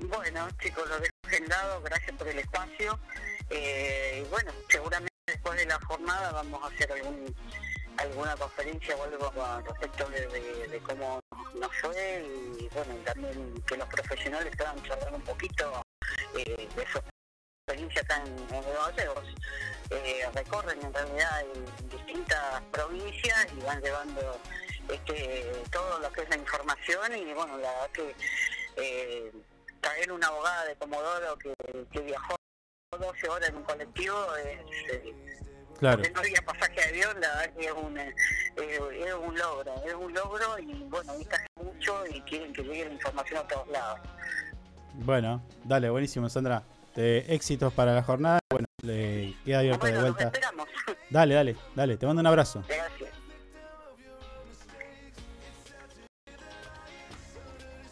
Bueno, chicos, lo dejo agendado, gracias por el espacio. Eh, y bueno, seguramente después de la jornada vamos a hacer algún alguna conferencia o algo respecto de, cómo nos fue y bueno, también que los profesionales puedan charlar un poquito eh, de su experiencia acá en. Eh, recorren en realidad en distintas provincias y van llevando este, todo lo que es la información y bueno, la verdad que eh, traer una abogada de Comodoro que viajó 12 horas en un colectivo es, eh, Claro. no había pasaje de avión, la verdad que es un, eh, eh, es un logro, es un logro y bueno, viste mucho y quieren que llegue la información a todos lados. Bueno, dale, buenísimo, Sandra. Éxitos para la jornada. Bueno, le queda abierto de nos vuelta. esperamos. Dale, dale, dale. Te mando un abrazo. Gracias.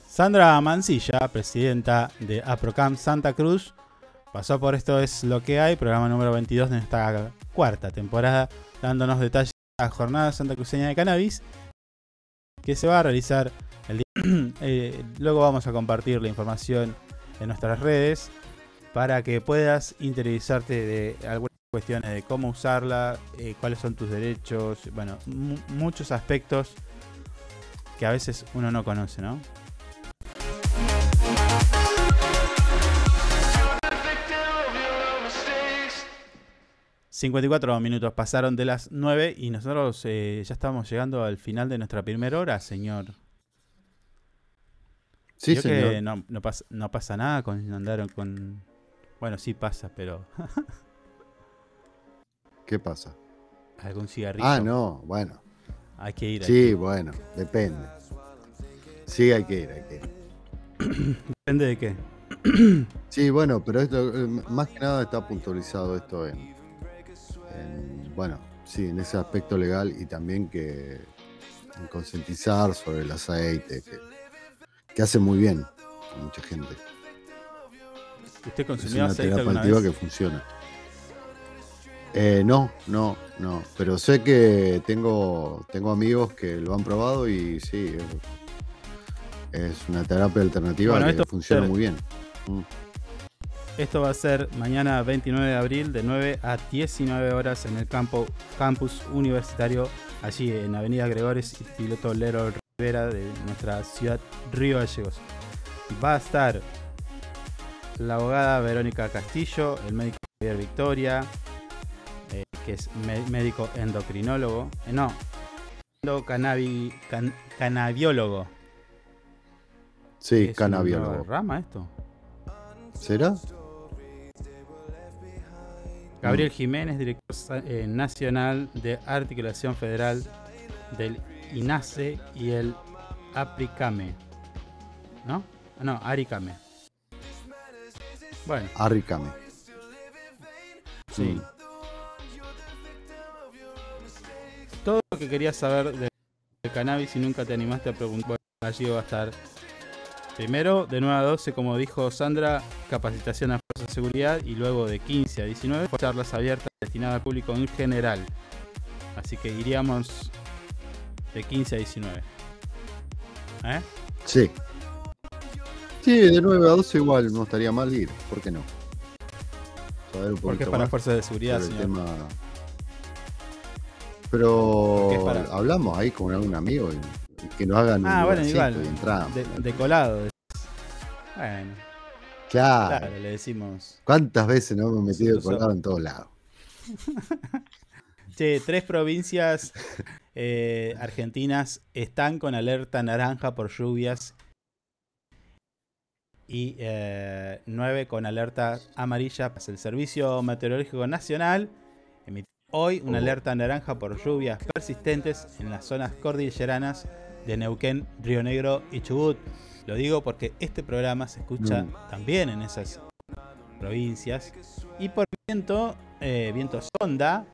Sandra Mancilla, presidenta de APROCAM Santa Cruz, pasó por Esto es lo que hay, programa número 22 de esta cuarta temporada, dándonos detalles de la jornada Santa Cruceña de Cannabis que se va a realizar el día. Eh, luego vamos a compartir la información en nuestras redes para que puedas interiorizarte de algunas cuestiones de cómo usarla, eh, cuáles son tus derechos, bueno, mu- muchos aspectos que a veces uno no conoce, ¿no? 54 minutos pasaron de las 9 y nosotros eh, ya estamos llegando al final de nuestra primera hora, señor. Sí, que señor. no, no pasa, no pasa nada con andar con... Bueno, sí pasa, pero... ¿Qué pasa? ¿Algún cigarrillo? Ah, no, bueno. Hay que ir. hay Sí, bueno, depende. Sí, hay que ir, hay que ir. Depende de qué. Sí, bueno, pero esto, eh, más que nada está puntualizado esto en, en, bueno, sí, en ese aspecto legal y también que en concientizar sobre el aceite, que, que hace muy bien a mucha gente. ¿Usted Es consumió una aceite terapia alguna activa vez? que funciona. Eh, no, no, no. Pero sé que tengo, tengo amigos que lo han probado y sí, es, es una terapia alternativa Bueno, que funciona muy bien. Mm. Esto va a ser mañana 29 de abril de 9 a 19 horas en el campo, campus universitario, allí en Avenida Gregores y Piloto Lero Rivera de nuestra ciudad Río Gallegos. Va a estar la abogada Verónica Castillo, el médico Javier Victoria, eh, que es médico endocrinólogo, eh, no, endocanabi- can- canabiólogo. Sí, ¿Es nueva rama esto? ¿Será? Gabriel Jiménez, director eh, nacional de Articulación Federal del INASE y el APRICAME. ¿No? Ah, No, ARICAME. Bueno, Arricame. sí. Mm. Todo lo que querías saber de, de cannabis y nunca te animaste a preguntar, bueno, allí va a estar. Primero, de 9 a 12, como dijo Sandra, capacitación a fuerzas de seguridad y luego de 15 a 19, charlas abiertas destinadas al público en general. Así que iríamos de 15 a 19. ¿Eh? Sí. Sí, de 9 a 12 igual no estaría mal ir. ¿Por qué no? Saber un Porque es para más fuerzas de seguridad, sobre el señor. tema. Pero hablamos ahí con algún amigo y que nos hagan un Ah, bueno, igual. y entramos. De, de colado. de- Bueno, Claro. claro, le decimos. ¿Cuántas veces no me he metido Nosotros colado en todos lados? Che, tres provincias eh, argentinas están con alerta naranja por lluvias y eh, nueve con alerta amarilla. El Servicio Meteorológico Nacional emitió hoy una Oh. alerta naranja por lluvias persistentes en las zonas cordilleranas de Neuquén, Río Negro y Chubut. Lo digo porque este programa se escucha Mm. también en esas provincias. Y por viento, eh, viento sonda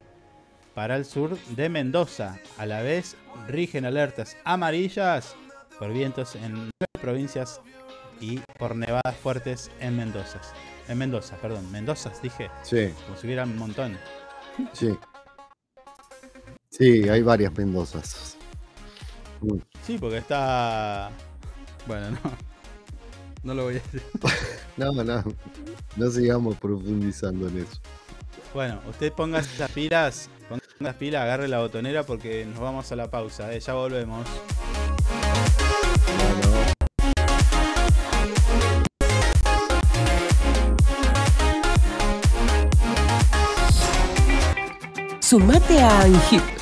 para el sur de Mendoza. A la vez rigen alertas amarillas por vientos en nueve provincias y por nevadas fuertes en Mendoza. En Mendoza, perdón. Mendoza, dije. Sí, Como si hubiera un montón. sí. Sí, hay varias Mendozas. Sí, porque está. Bueno, no. No lo voy a decir. No, no, no sigamos profundizando en eso. Bueno, usted ponga las pilas, ponga las pilas, agarre la botonera porque nos vamos a la pausa, ¿eh? ya volvemos. Sumate a ANGIP.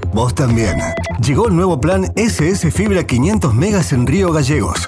Vos también. Llegó el nuevo plan SS Fibra 500 megas en Río Gallegos.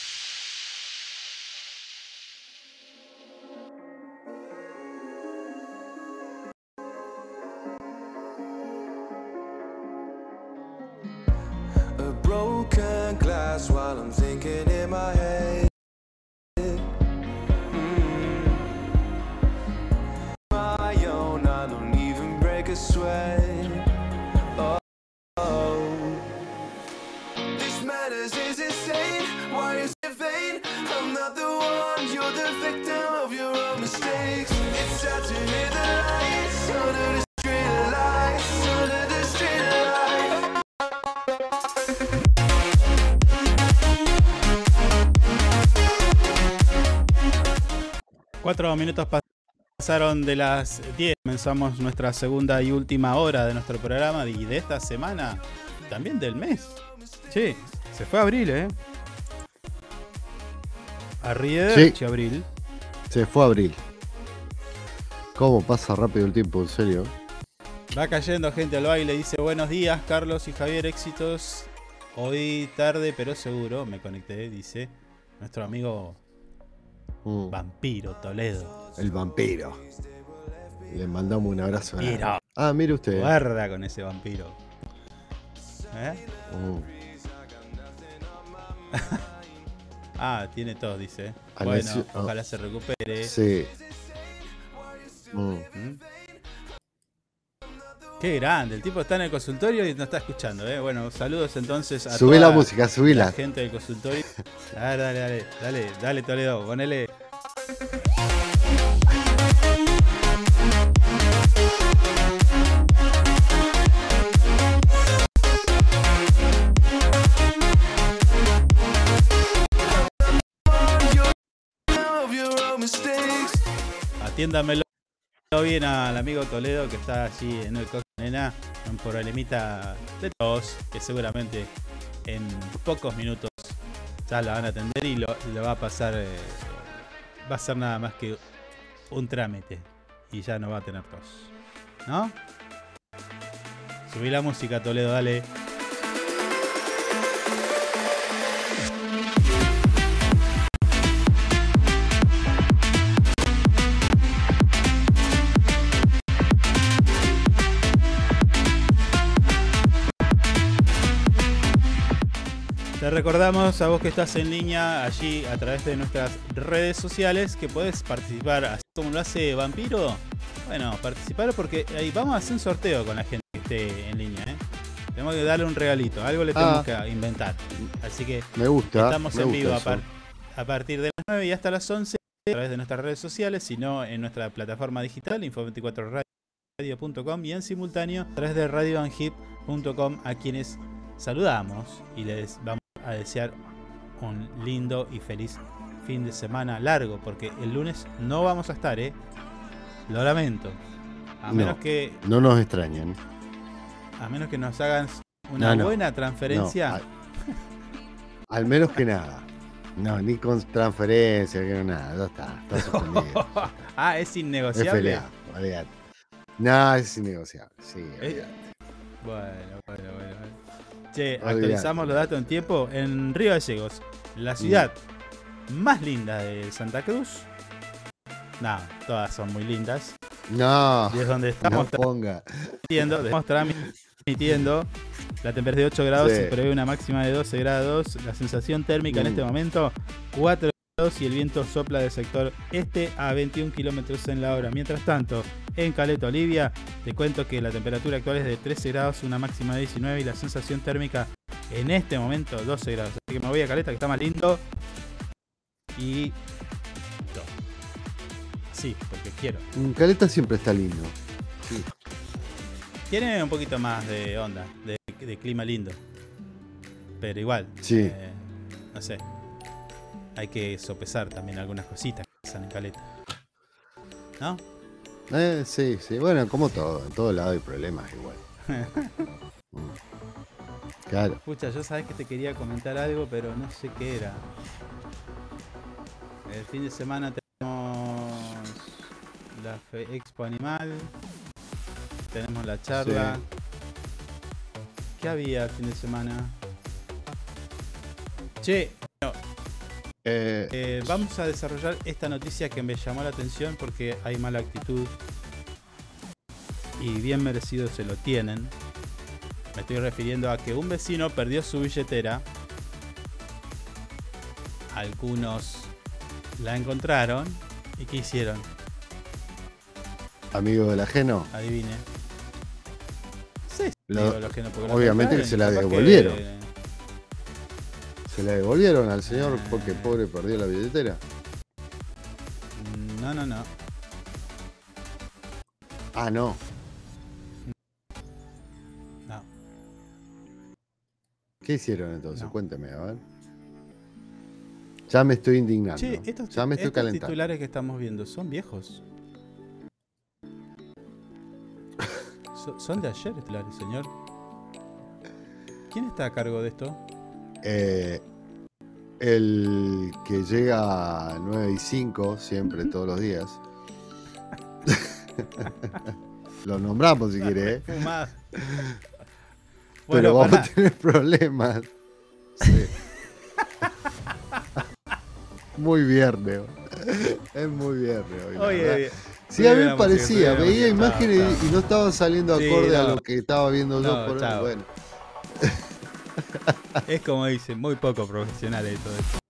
Pasaron de las 10. Comenzamos nuestra segunda y última hora de nuestro programa y de esta semana, también del mes. Sí, se fue abril, ¿eh? Arrivederci, abril. Se fue abril. ¿Cómo pasa rápido el tiempo, en serio? Va cayendo gente al baile. Dice buenos días, Carlos y Javier, éxitos. Hoy tarde, pero seguro. Me conecté, dice nuestro amigo Mm, Vampiro Toledo. el vampiro. Le mandamos un abrazo. Ah, mire usted. Guarda con ese vampiro. ¿Eh? Mm. Ah, tiene tos, dice. Bueno, ah. ojalá se recupere. Sí. Mm. ¿Mm? Qué grande, el tipo está en el consultorio y no está escuchando, ¿eh? Bueno, saludos entonces a Subí toda la música, la gente del consultorio. Dale, dale, dale, dale, dale Toledo, ponele. Atiéndamelo bien al amigo Toledo que está allí en el coche, nena, un problemita de tos que seguramente en pocos minutos ya la van a atender y lo, lo va a pasar, eh, va a ser nada más que un trámite y ya no va a tener tos. ¿No? Subí la música, Toledo, dale. Recordamos a vos que estás en línea allí a través de nuestras redes sociales que podés participar así como lo hace Vampiro. Bueno, participar porque ahí vamos a hacer un sorteo con la gente que esté en línea. ¿eh? Tenemos que darle un regalito, algo le tenemos Ah. que inventar. Así que Me gusta. estamos me en gusta vivo a, eso. par- a partir de las 9 y hasta las 11 a través de nuestras redes sociales, sino en nuestra plataforma digital info24radio.com y en simultáneo a través de radioanhip.com a quienes saludamos y les vamos a desear un lindo y feliz fin de semana largo porque el lunes no vamos a estar, ¿eh? Lo lamento. A No. menos que No nos extrañen. a menos que nos hagan una No, no. buena transferencia. Al, al menos que nada. No, ni con transferencia, que no nada. Ya está. Está suspendido. ah, es innegociable. FLA, olvídate. No, es innegociable. Sí, Eh, olvídate. Bueno, bueno, bueno. bueno. Che, actualizamos los datos en tiempo. En Río Gallegos, la ciudad más linda de Santa Cruz. No, todas son muy lindas. No. Y es donde estamos No ponga. transmitiendo, estamos transmitiendo. La temperatura de 8 grados Sí. se prevé una máxima de 12 grados. La sensación térmica en Mm. este momento 4 grados y el viento sopla del sector este a 21 kilómetros en la hora. Mientras tanto, en Caleta, Olivia, te cuento que la temperatura actual es de 13 grados, una máxima de 19 y la sensación térmica en este momento 12 grados. Así que me voy a Caleta que está más lindo. Y. sí, porque quiero. Caleta siempre está lindo. Sí. Tiene un poquito más de onda, de, de clima lindo. Pero igual. Sí. eh, no sé. Hay que sopesar también algunas cositas que pasan en Caleta. ¿No? Eh, sí, sí. Bueno, como todo. En todo lado hay problemas igual. Claro. Escucha, yo sabes que te quería comentar algo, pero no sé qué era. El fin de semana tenemos la Fe- Expo Animal, tenemos la charla. ¿Qué había el fin de semana? Che, no, Eh, eh, vamos a desarrollar esta noticia que me llamó la atención porque hay mala actitud y bien merecido se lo tienen. Me estoy refiriendo a que un vecino perdió su billetera. Algunos la encontraron. ¿Y qué hicieron? amigo del ajeno. Adivine. Sí, Lo- digo, los que no- porque la obviamente que se la que- devolvieron. Se la devolvieron al señor Ah. porque pobre perdió la billetera. No, no, no. Ah, no. No. ¿Qué hicieron entonces? No. Cuénteme, a ver. Ya me estoy indignando. Che, estos, ya me estoy estos calentando. titulares que estamos viendo son viejos. So- son de ayer titulares, señor. ¿Quién está a cargo de esto? Eh, el que llega a 9 y 5, siempre, todos los días. Lo nombramos si quiere, ¿eh? Pero vamos a tener problemas. Sí. muy viernes. Es muy viernes hoy. Oye, Sí, a mí me parecía, veía imágenes y- no estaban saliendo Sí, acorde a lo que estaba viendo yo por chao. Bueno, Es como dicen, muy poco profesional esto. No, chao.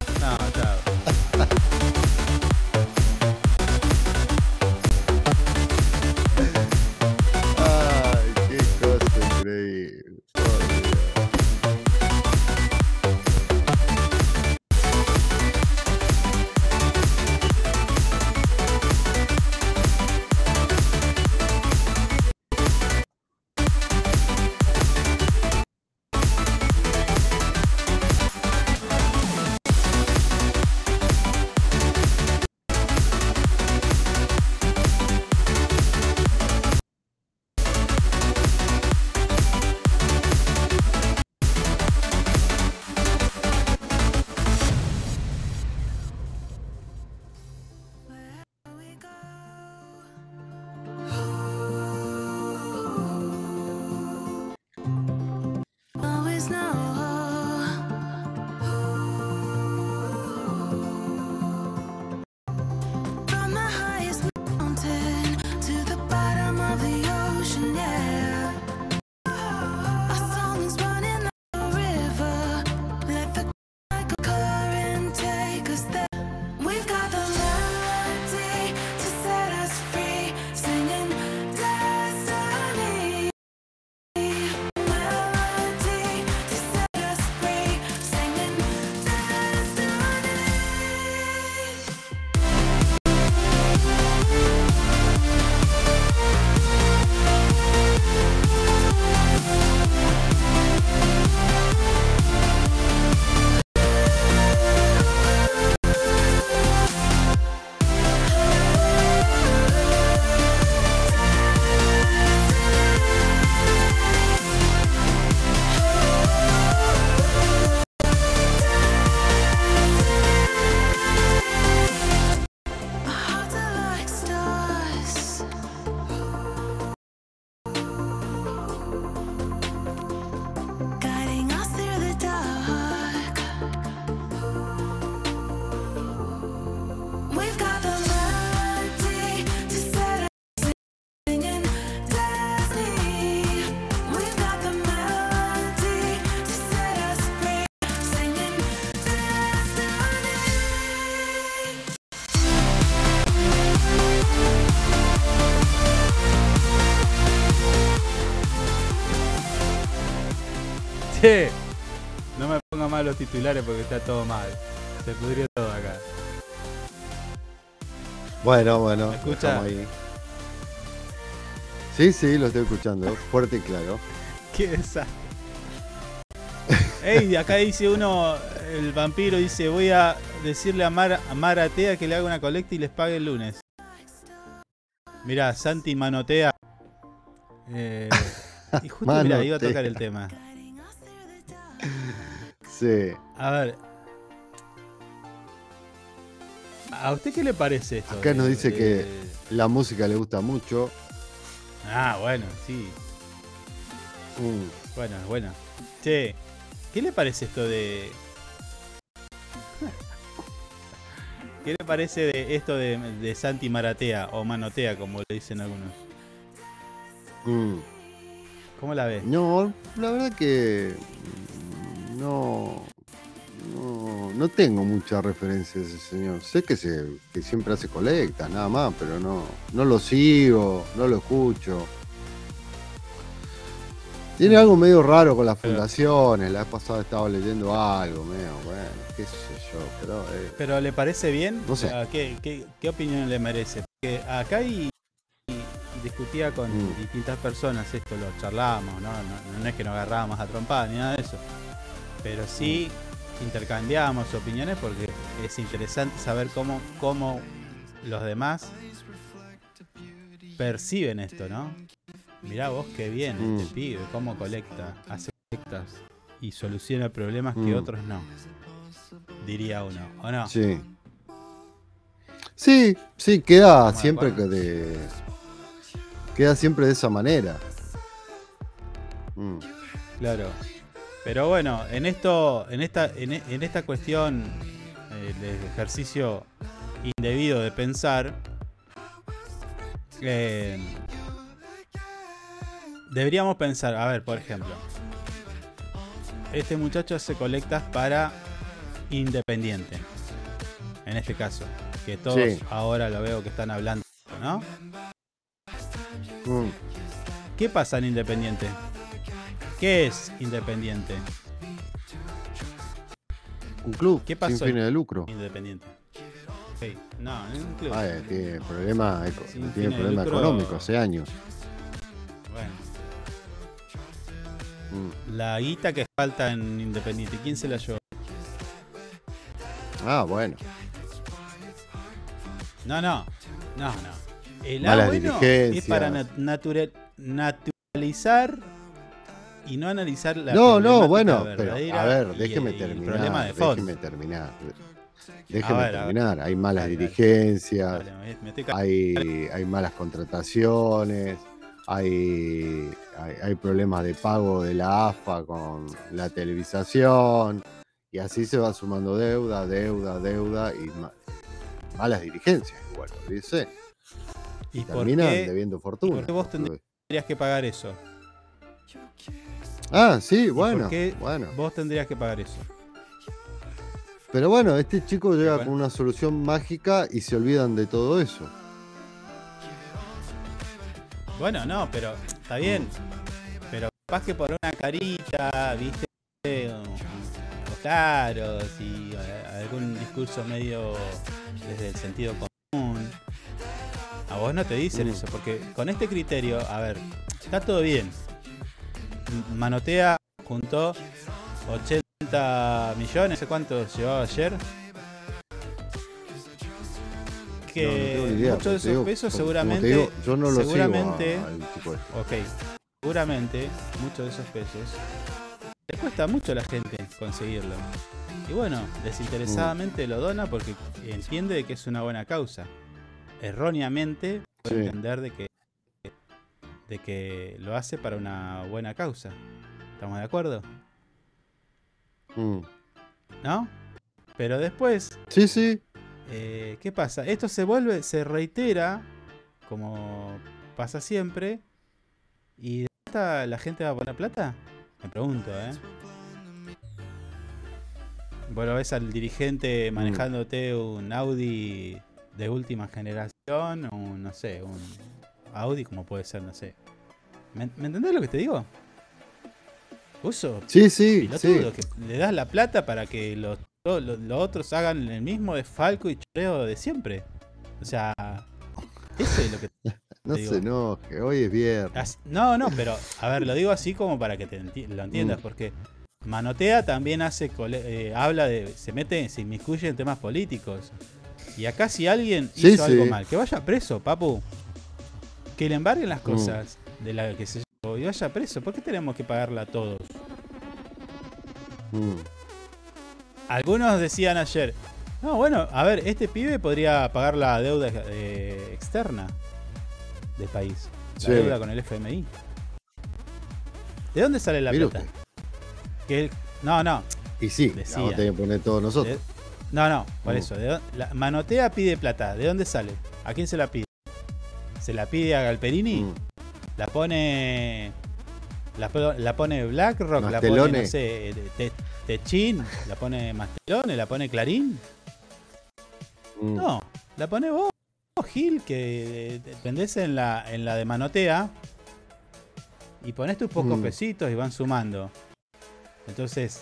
Che, no me ponga mal los titulares porque está todo mal. Se pudrió todo acá. Bueno, bueno. ¿Me escucha? estamos ahí. Sí, sí, lo estoy escuchando. Fuerte y claro. Qué desastre. Ey, acá dice uno, el vampiro dice, voy a decirle a, Mar, a Maratea que le haga una colecta y les pague el lunes. Mirá, Santi manotea. Eh, y justo mirá, iba a tocar el tema. Sí. A ver. ¿A usted qué le parece esto? Acá nos dice de- que la música le gusta mucho. Ah, bueno, sí. Mm. Bueno, bueno. Che, ¿qué le parece esto de. ¿Qué le parece de esto de, de Santi Maratea o Manotea, como le dicen algunos? Mm. ¿Cómo la ves? No, la verdad que no, no, no tengo mucha referencia de ese señor. Sé que, se, que siempre hace colectas, nada más, pero no, no lo sigo, no lo escucho. Tiene algo medio raro con las fundaciones. La vez pasada estaba leyendo algo, medio, bueno, qué sé yo, pero eh, ¿Pero le parece bien? No sé. Sea, ¿qué, qué, qué opinión le merece? Porque acá y, y discutía con Mm. distintas personas esto, lo charlábamos, ¿no? No, no es que nos agarrábamos a trompadas ni nada de eso. Pero sí intercambiábamos opiniones porque es interesante saber cómo, cómo los demás perciben esto, ¿no? Mirá vos qué bien Mm. este pibe, cómo colecta, hace colectas y soluciona problemas que Mm. otros no. Diría uno, ¿o no? sí. Sí, sí, queda siempre que de. Queda siempre de esa manera. Mm. Claro. Pero bueno, en esto, en esta, en, en esta cuestión eh, del ejercicio indebido de pensar, eh, deberíamos pensar, a ver, por ejemplo, este muchacho hace colectas para Independiente, en este caso, que todos Sí. ahora lo veo que están hablando, ¿no? Mm. ¿Qué pasa en Independiente? ¿Qué es Independiente? Un club ¿Qué sin pasó? fines de lucro. Independiente. Sí. No, es un club. Ah, eh, tiene Sin tiene problemas lucro. económicos hace años. Bueno, Mm. la guita que falta en Independiente, ¿quién se la llevó? Ah, bueno. No, no, no, no. El Malas A bueno es para nat- natura- naturalizar y no analizar la no, no, bueno, pero a ver, y- déjeme y terminar. problema de déjeme terminar. Déjeme ver, terminar. Hay malas Dale, dirigencias, Dale, hay, hay malas contrataciones, hay, hay, hay problemas de pago de la AFA con la televisación, y así se va sumando deuda, deuda, deuda y ma- malas dirigencias, igual, olvídese. ¿Y por Terminan qué- debiendo y fortuna. por qué vos tendrías que pagar eso? Ah, sí, ¿Y bueno, por qué bueno. Vos tendrías que pagar eso. Pero bueno, este chico llega bueno. con una solución mágica y se olvidan de todo eso. Bueno, no, pero está bien. Pero capaz que por una carita, viste, o caros y eh, algún discurso medio desde el sentido común. A vos no te dicen Mm. eso, porque con este criterio, a ver, está todo bien. Manotea juntó 80 millones, ¿sé cuánto llevaba ayer? Que No, no idea, muchos de esos digo, pesos seguramente, digo, yo no lo sigo seguramente, a- este. ok, seguramente muchos de esos pesos le cuesta mucho a la gente conseguirlo. Y bueno, desinteresadamente lo dona porque entiende de que es una buena causa. Erróneamente puede Sí. entender de que de que lo hace para una buena causa. ¿Estamos de acuerdo? Mm. ¿No? Pero después Sí, sí. eh, ¿Qué pasa? Esto se vuelve, se reitera, como pasa siempre, y ¿de esta la gente va a poner plata? Me pregunto, ¿eh? Bueno, ves al dirigente manejándote un Audi de última generación, un, no sé, un Audi, como puede ser, no sé. ¿Me, ¿me entendés lo que te digo? Uso Sí, sí, sí. que le das la plata para que los, los, los otros hagan el mismo desfalco y choreo de siempre. O sea, eso es lo que No Te se digo. enoje, hoy es viernes. No, no, pero a ver, lo digo así como para que te enti- lo entiendas, Mm. porque Manotea también hace, cole- eh, habla de, se mete, se inmiscuye en temas políticos. Y acá si alguien Sí, hizo algo sí. mal, que vaya preso, papu. Que le embarguen Mm. las cosas de la que se llevó y vaya preso. ¿Por qué tenemos que pagarla a todos? Mm. Algunos decían ayer, no, bueno, a ver, este pibe podría pagar la deuda eh, externa del país. La Sí. deuda con el FMI. ¿De dónde sale la plata? usted. Que él- no, no. Y sí, Decía. vamos a tener que poner todos nosotros. de- no, no, por Mm. eso. de dó- la- Manotea pide plata. ¿De dónde sale? ¿A quién se la pide? ¿Se la pide a Galperini? Mm. La pone. La, po- la pone BlackRock, la pone, no Mastelone. sé, Te- Techin, la pone Mastelone, la pone Clarín. Mm. No, la pone vos, vos, Gil, que vendés en la, en la de manotea y pones tus pocos Mm. pesitos y van sumando. Entonces,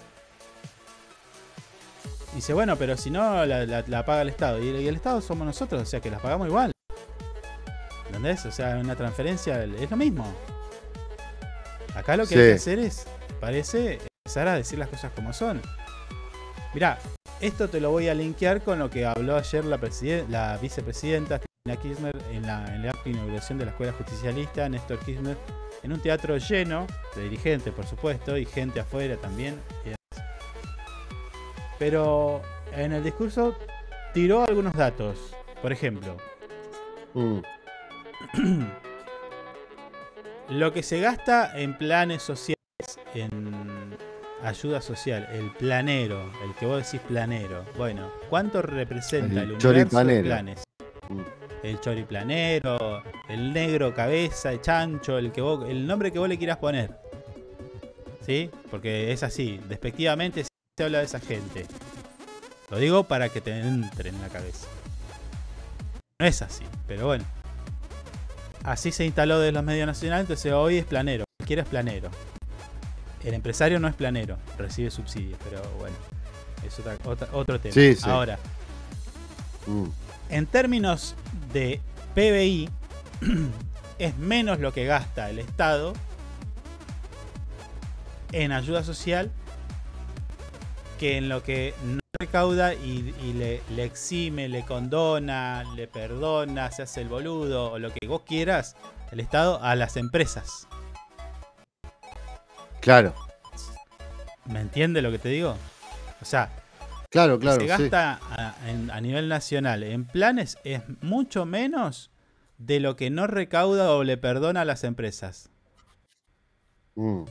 dice, bueno, pero si no, la, la- la paga el Estado. Y el Estado somos nosotros, o sea que las pagamos igual. ¿Entendés? O sea, una transferencia es lo mismo. Acá lo que hay Sí. que hacer es, parece, empezar a decir las cosas como son. Mirá, esto te lo voy a linkear con lo que habló ayer la, presiden- la vicepresidenta Cristina Kirchner en la, en la inauguración de la Escuela Justicialista, Néstor Kirchner, en un teatro lleno de dirigentes, por supuesto, y gente afuera también. Pero en el discurso tiró algunos datos. Por ejemplo, Mm. lo que se gasta en planes sociales, en ayuda social, el planero, el que vos decís planero, bueno, ¿cuánto representa El el, universo de planes? El choriplanero, el negro cabeza, el chancho, el que vos, el nombre que vos le quieras poner. ¿Sí? Porque es así, despectivamente se habla de esa gente. Lo digo para que te entre en la cabeza. No es así, pero bueno. Así se instaló de los medios nacionales, entonces hoy es planero, cualquiera es planero. El empresario no es planero, recibe subsidios, pero bueno, es otra, otra- otro tema. Sí, sí. Ahora, Mm. en términos de PBI, es menos lo que gasta el Estado en ayuda social que en lo que no recauda y, y le, le exime, le condona, le perdona, se hace el boludo o lo que vos quieras, el Estado a las empresas. Claro, ¿Me entiende lo que te digo? O sea, claro, que claro. se sí. gasta a, en- a nivel nacional en planes es mucho menos de lo que no recauda o le perdona a las empresas. Mm.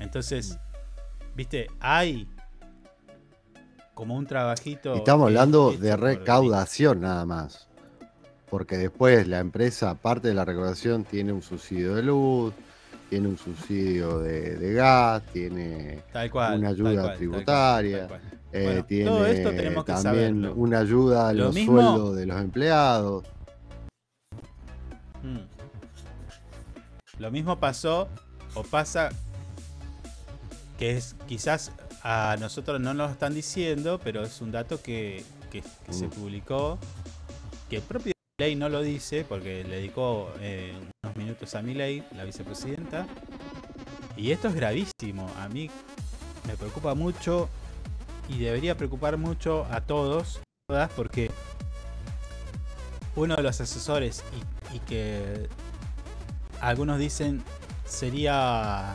Entonces, viste, hay como un trabajito. Y estamos hablando de recaudación nada más. Porque después la empresa, aparte de la recaudación, tiene un subsidio de luz, tiene un subsidio de, de gas, tiene Tal cual, una tal ayuda cual, tributaria, cual, tal cual. eh, Bueno, tiene todo esto tenemos que también saberlo. una ayuda a Lo los mismo- sueldos de los empleados. Mm. Lo mismo pasó o pasa que es quizás a nosotros no nos están diciendo, pero es un dato que, que- que se Mm. publicó, que el propio ley no lo dice, porque le dedicó eh, unos minutos a ley la vicepresidenta. Y esto es gravísimo. A mí me preocupa mucho y debería preocupar mucho a todos, todas, porque uno de los asesores y, y que algunos dicen sería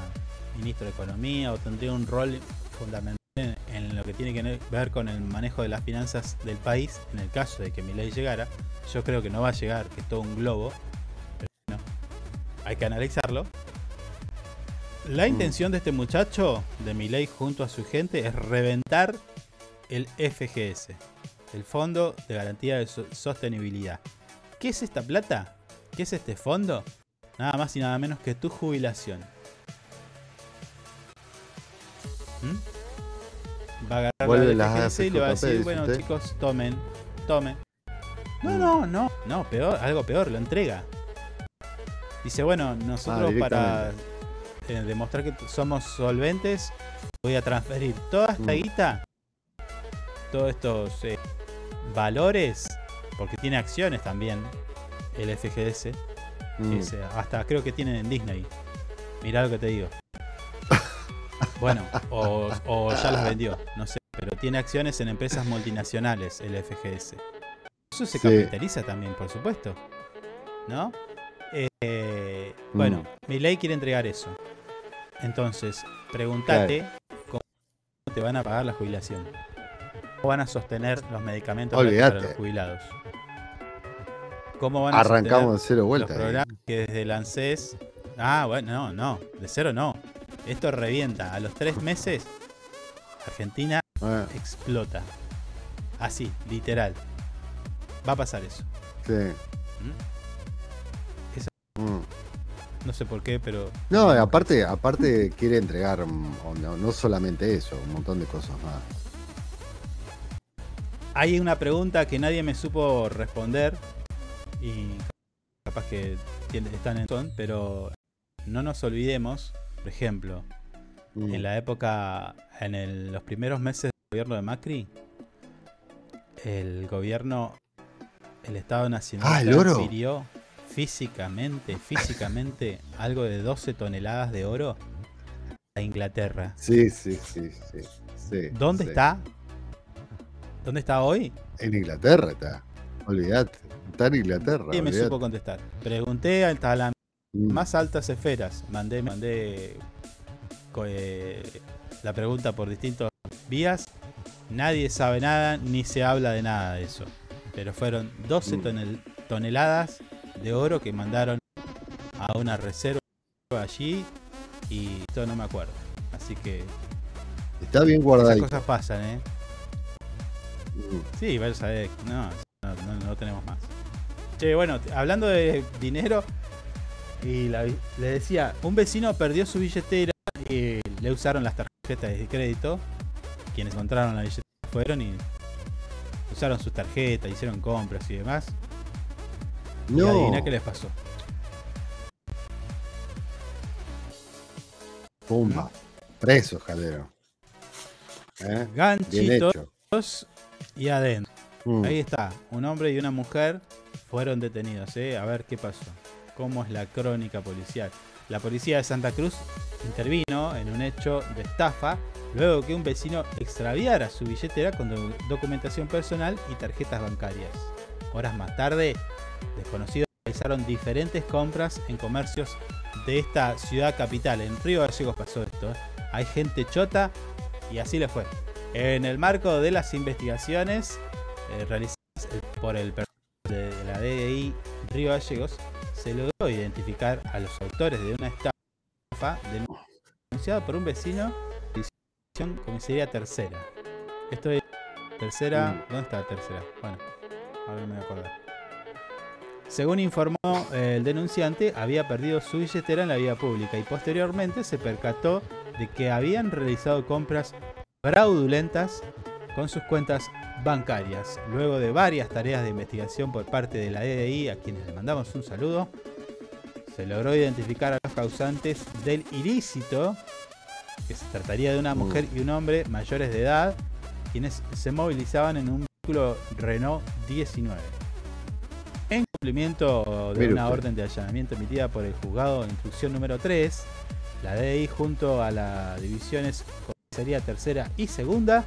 ministro de Economía o tendría un rol fundamental en, en lo que tiene que ver con el manejo de las finanzas del país, en el caso de que mi ley llegara. Yo creo que no va a llegar, que es todo un globo, pero bueno, hay que analizarlo. La Mm. intención de este muchacho, de mi ley junto a su gente, es reventar el FGS, el Fondo de Garantía de So- Sostenibilidad. ¿Qué es esta plata? ¿Qué es este fondo? Nada más y nada menos que tu jubilación. ¿Mm? Va a agarrar Vuelve la las FGS y le va a decir, bueno usted. chicos, tomen, tomen. No, no, no, no, peor, algo peor, lo entrega. Dice, bueno, nosotros para eh, demostrar que somos solventes, voy a transferir toda esta Mm. guita, todos estos eh, valores porque tiene acciones también, el FGS. Mm. Hasta creo que tienen en Disney. Mirá lo que te digo. Bueno, o, o ya las vendió, no sé. Pero tiene acciones en empresas multinacionales, el FGS. Eso se Sí. capitaliza también, por supuesto. ¿No? Eh, Bueno, mi ley quiere entregar eso. Entonces, pregúntate cómo te van a pagar la jubilación. ¿Cómo van a sostener los medicamentos para los jubilados? ¿Cómo van a Arrancamos de cero vuelta. los ahí. programas que desde el ANSES. Ah, bueno, no, no. De cero no. Esto revienta. A los tres meses, Argentina Ah, explota. Así, literal. Va a pasar eso. sí. Mm. No sé por qué, pero. No, aparte, aparte quiere entregar, mm, no, no solamente eso, un montón de cosas más. Hay una pregunta que nadie me supo responder. Y capaz que están en son, pero no nos olvidemos, por ejemplo, Mm. en la época, en el- los primeros meses del gobierno de Macri, el gobierno, el Estado Nacional Ah, transfirió físicamente, físicamente, algo de 12 toneladas de oro a Inglaterra. Sí, sí, sí, sí. sí, ¿Dónde sí. está? ¿Dónde está hoy? En Inglaterra está. Olvídate. Está en Inglaterra. Y me supo contestar. Pregunté las Mm. Más altas esferas. Mandé, mandé eh, la pregunta por distintos vías. Nadie sabe nada ni se habla de nada de eso. Pero fueron 12 Mm. tonel- toneladas de oro que mandaron a una reserva allí y esto no me acuerdo. Así que Está bien esas guardadito. cosas pasan, ¿eh? Mm. Sí, eh, no, no, no- no tenemos más. Che, bueno, hablando de dinero, y la le decía, un vecino perdió su billetera y le usaron las tarjetas de crédito. Quienes encontraron la billetera fueron y usaron sus tarjetas, hicieron compras y demás. Y No. adivina qué les pasó. Pumba. Preso, Jalero. ¿Eh? Ganchitos y adentro. Mm. Ahí está, un hombre y una mujer fueron detenidos, ¿eh? A ver qué pasó. ¿Cómo es la crónica policial? La policía de Santa Cruz intervino en un hecho de estafa luego que un vecino extraviara su billetera con do- documentación personal y tarjetas bancarias. Horas más tarde, desconocidos realizaron diferentes compras en comercios de esta ciudad capital. En Río Gallegos pasó esto. ¿eh? Hay gente chota y así le fue. En el marco de las investigaciones eh, realizadas por el personal de la DDI Río Gallegos, se logró identificar a los autores de una estafa denunciada por un vecino de comisaría tercera. Esto es tercera. ¿Dónde está la tercera? Bueno, ahora no me voy a acordar. Según informó eh, el denunciante, había perdido su billetera en la vía pública y posteriormente se percató de que habían realizado compras fraudulentas con sus cuentas bancarias. Luego de varias tareas de investigación por parte de la DDI, a quienes le mandamos un saludo, se logró identificar a los causantes del ilícito, que se trataría de una mujer y un hombre mayores de edad, quienes se movilizaban en un vehículo Renault 19. En cumplimiento de una orden de allanamiento emitida por el juzgado de instrucción número 3, la DDI junto a las divisiones comisaría tercera y segunda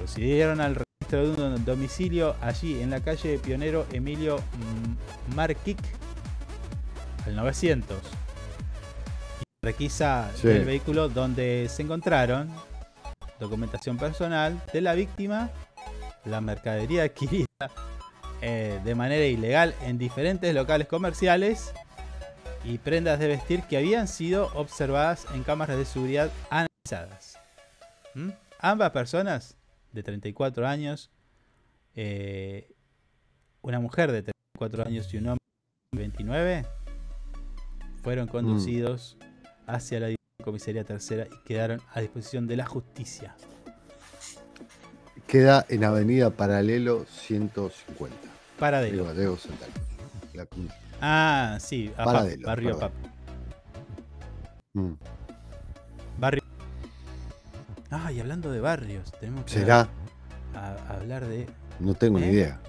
procedieron al registro de un domicilio allí en la calle Pionero Emilio Marquic al 900 y requisa Sí. del vehículo donde se encontraron documentación personal de la víctima, la mercadería adquirida eh, de manera ilegal en diferentes locales comerciales y prendas de vestir que habían sido observadas en cámaras de seguridad analizadas. ¿Mm? Ambas personas de 34 años, eh, una mujer de 34 años y un hombre de 29, fueron conducidos hacia la comisaría tercera y quedaron a disposición de la justicia. Queda en Avenida Paralelo 150. Paradelo. Santa Cruz. La Ah, sí, a Pap, Paradelo, barrio. Mm. Ah, y hablando de barrios, tenemos que ¿Será? a- a hablar de No tengo ni ¿Eh? idea.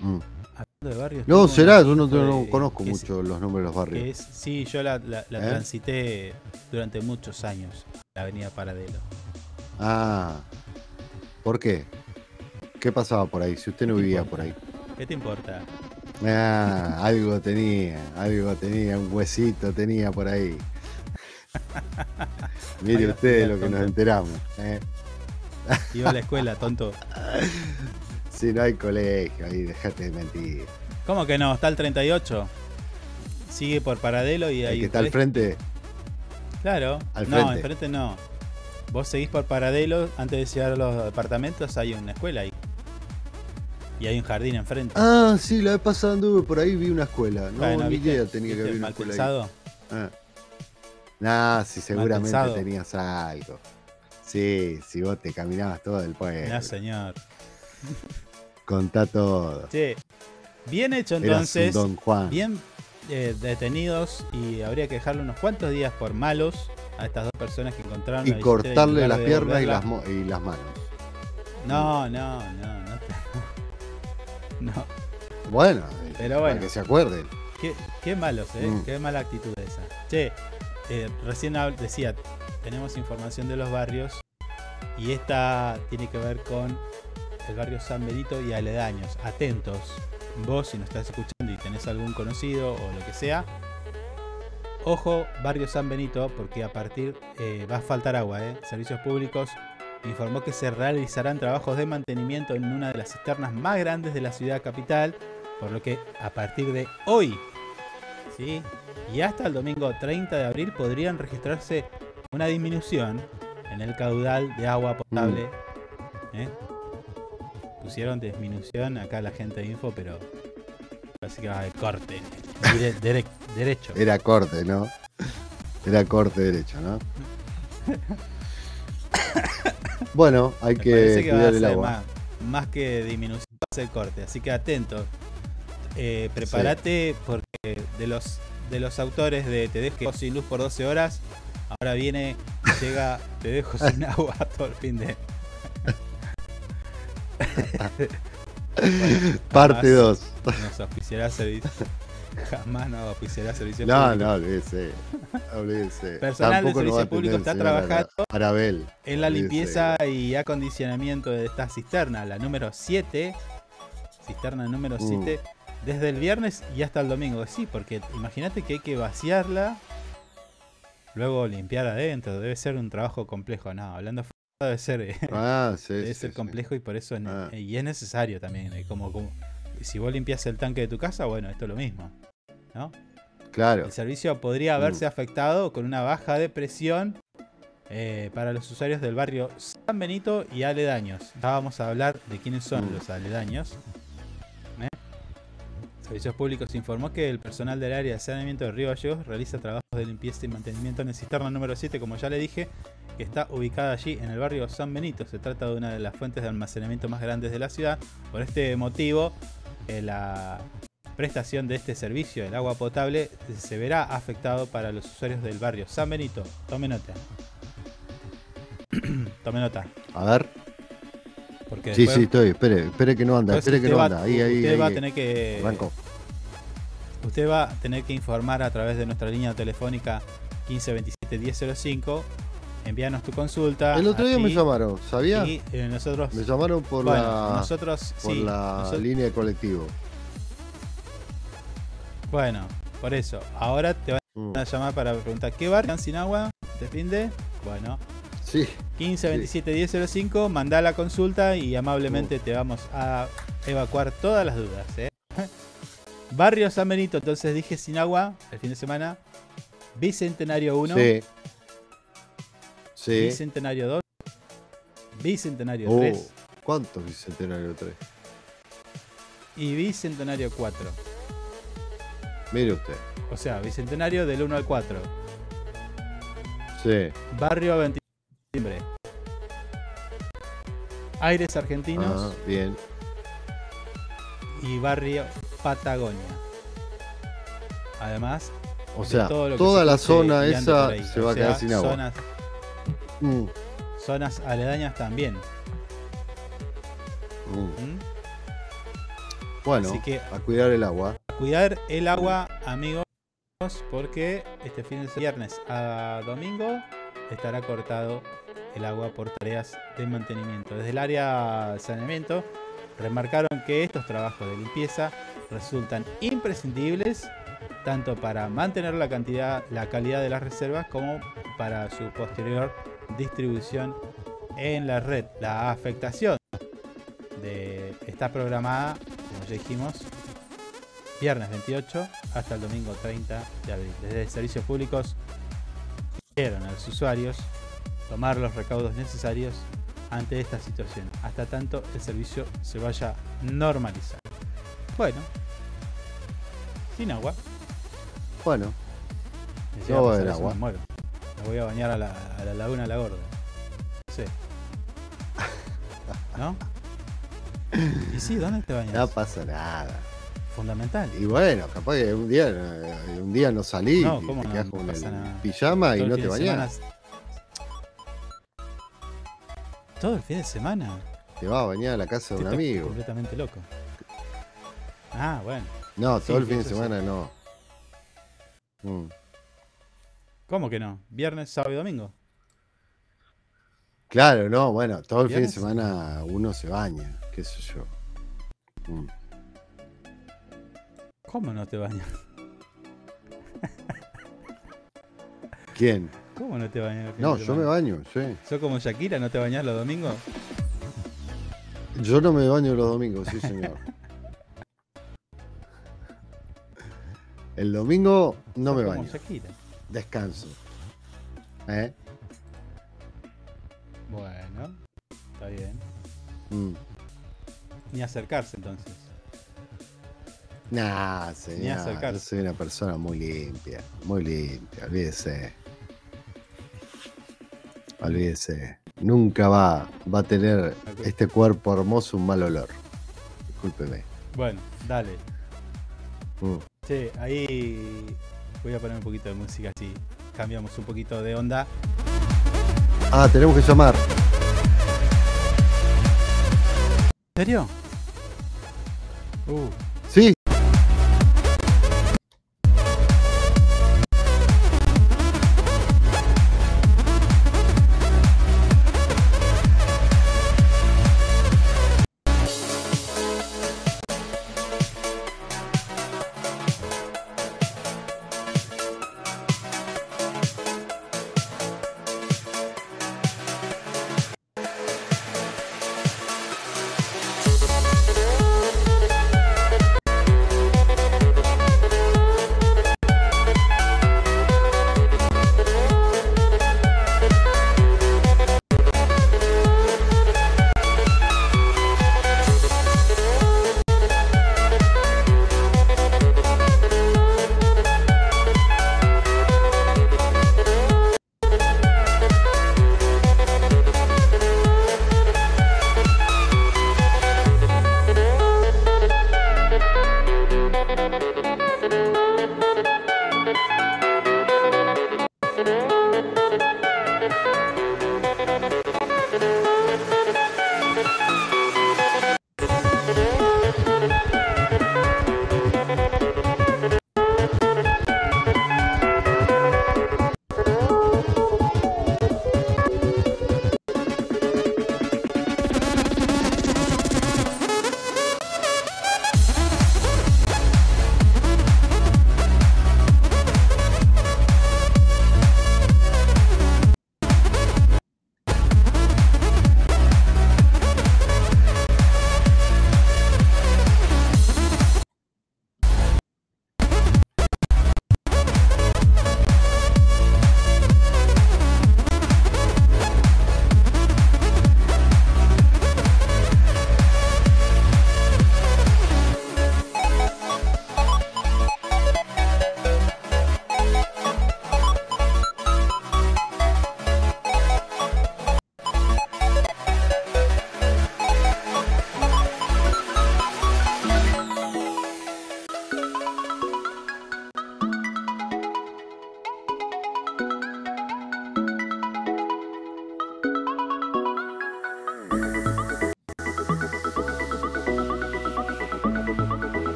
Mm. Hablando de barrios. No, será, yo no, info no de- conozco es- mucho los nombres de los barrios. es- sí, yo la, la- la ¿Eh? transité durante muchos años, la avenida Paradelo. Ah, ¿por qué? ¿Qué pasaba por ahí? Si usted no vivía por ahí. ¿Qué te importa? Ah, algo tenía, algo tenía, un huesito tenía por ahí. Mire usted lo que nos enteramos. ¿eh? Iba a la escuela, tonto. Si no hay colegio ahí, dejate de mentir. ¿Cómo que no? Está el 38. Sigue por Paradelo y ahí. El que está al frente, Claro. al no, frente. enfrente no. Vos seguís por Paradelo, antes de llegar a los departamentos hay una escuela ahí. Y hay un jardín enfrente. Ah, sí, la vez pasada anduve por ahí vi una escuela. No, Bueno, ni idea tenía que ¿Viste haber una escuela ahí. Ah. Nah, si seguramente tenías algo. Sí, si vos te caminabas todo el pueblo. No, señor. Contá todo. Che, bien hecho entonces. Don Juan. Bien eh, detenidos y habría que dejarle unos cuantos días por malos a estas dos personas que encontraron Y cortarle las piernas y las, mo- y las manos. No, no, no, no. No. Bueno, Pero para bueno. que se acuerden. Qué, qué malos, ¿eh? Mm. Qué mala actitud esa. Che, eh, recién decía, tenemos información de los barrios y esta tiene que ver con el barrio San Benito y aledaños. Atentos. Vos, si nos estás escuchando y tenés algún conocido o lo que sea, ojo, barrio San Benito, porque a partir eh, va a faltar agua, ¿eh? Servicios Públicos informó que se realizarán trabajos de mantenimiento en una de las cisternas más grandes de la ciudad capital, por lo que a partir de hoy, ¿sí? Y hasta el domingo 30 de abril podrían registrarse una disminución en el caudal de agua potable. ¿eh? Pusieron disminución acá la gente de info, pero parece que va de corte. dire- dere- derecho. Era corte, ¿no? Era corte derecho, ¿no? Bueno, hay Me que, parece que va a cuidar el ser agua. más, más que disminución, va a ser corte. Así que atento. Eh, prepárate porque de los de los autores de Te dejo sin luz por 12 horas, ahora viene, llega, te dejo sin agua todo el fin de. Parte jamás 2. Nos auspiciará servicio. Jamás nos auspiciará servicio No, público. no, olvídese. olvídese. Personal de Tampoco a servicio público atender está trabajando Arabel. en la Olvídese. limpieza y acondicionamiento de esta cisterna, la número 7. Cisterna número Mm. 7. Desde el viernes y hasta el domingo. Sí, porque imagínate que hay que vaciarla, luego limpiar adentro. Debe ser un trabajo complejo. No, hablando debe ser, eh, Ah, sí, debe sí, ser sí. complejo y por eso Ah. y es necesario también. eh, Como, como si vos limpias el tanque de tu casa, bueno, esto es lo mismo. ¿no? Claro. El servicio podría haberse afectado con una baja de presión eh, para los usuarios del barrio San Benito y aledaños. Ya vamos a hablar de quiénes son Mm. los aledaños. ¿eh? Servicios Públicos informó que el personal del área de saneamiento de Río Gallegos realiza trabajos de limpieza y mantenimiento en el cisterna número 7, como ya le dije, que está ubicada allí en el barrio San Benito. Se trata de una de las fuentes de almacenamiento más grandes de la ciudad. Por este motivo, eh, la prestación de este servicio, el agua potable, se verá afectado para los usuarios del barrio San Benito. Tome nota. Tome nota. A ver. Porque Sí, después- sí, estoy. Espere, espere que no anda. Espere que usted no va- anda. Ahí, ahí. usted ahí, va a tener que Arrancó. Usted va a tener que informar a través de nuestra línea telefónica 1527 1005. Envíanos tu consulta. El otro día me llamaron, ¿sabía? Y eh, nosotros. Me llamaron por Bueno, la, nosotros por sí, la nosotros- línea de colectivo. Bueno, por eso. Ahora te van Mm. a llamar para preguntar: ¿qué bar están sin agua? ¿Te finde? Bueno. Sí. 15 27 1005, mandá la consulta y amablemente te vamos a evacuar todas las dudas. ¿eh? Barrio San Benito, entonces dije sin agua el fin de semana. Bicentenario 1. Sí. Sí. Bicentenario 2. Bicentenario Oh, 3. ¿Cuántos bicentenarios 3? Y Bicentenario 4. Mire usted. O sea, Bicentenario del 1 al 4. Sí. Barrio 20 de septiembre. Aires Argentinos. Ah, bien. y barrio Patagonia. Además, O sea, toda la zona esa se O va a quedar sea, sin agua. Zonas, Mm, zonas aledañas también. mm. ¿Mm? Bueno, Así que a cuidar el agua. cuidar el agua, amigos, porque este fin de viernes a domingo estará cortado el agua por tareas de mantenimiento. Desde el área de saneamiento remarcaron que estos trabajos de limpieza resultan imprescindibles tanto para mantener la cantidad, la calidad de las reservas como para su posterior distribución en la red. La afectación de, está programada, como ya dijimos, viernes 28 hasta el domingo 30 de abril. Desde servicios públicos pidieron a los usuarios tomar los recaudos necesarios ante esta situación, hasta tanto el servicio se vaya normalizando. Bueno, sin agua. Bueno, Me No eso, agua. me muero. Me voy a bañar a la, a la laguna La Gorda. Sí. ¿No? Y sí, ¿dónde te bañas? no pasa nada. Fundamental. Y bueno, capaz que un día, eh, un día no salís No, y ¿cómo te no? quedás No con el pijama y no te de Todo el fin de semana. Te vas a bañar a la casa de un amigo. completamente loco. Ah, bueno. No, Sí, todo el fin de sí. semana no. Mm. ¿Cómo que no? Viernes, sábado y domingo. Claro, no, bueno, todo el fin de semana uno se baña, qué sé yo. Mm. ¿Cómo no te bañas? ¿Quién? ¿Cómo no te bañas? No, yo me baño, sí. ¿Sos como Shakira? ¿No te bañás los domingos? Yo no me baño los domingos, sí, señor. El domingo no me como baño. Shakira. Descanso. ¿Eh? Bueno, está bien. Mm. Ni acercarse entonces. Nah, señor. acercarse. Yo soy una persona muy limpia. Muy limpia, olvídese. Olvídese. Nunca va, va a tener este cuerpo hermoso un mal olor. Discúlpeme. Bueno, dale. Mm. Che, ahí voy a poner un poquito de música así. Cambiamos un poquito de onda. Ah, tenemos que llamar. ¿En serio? Uh,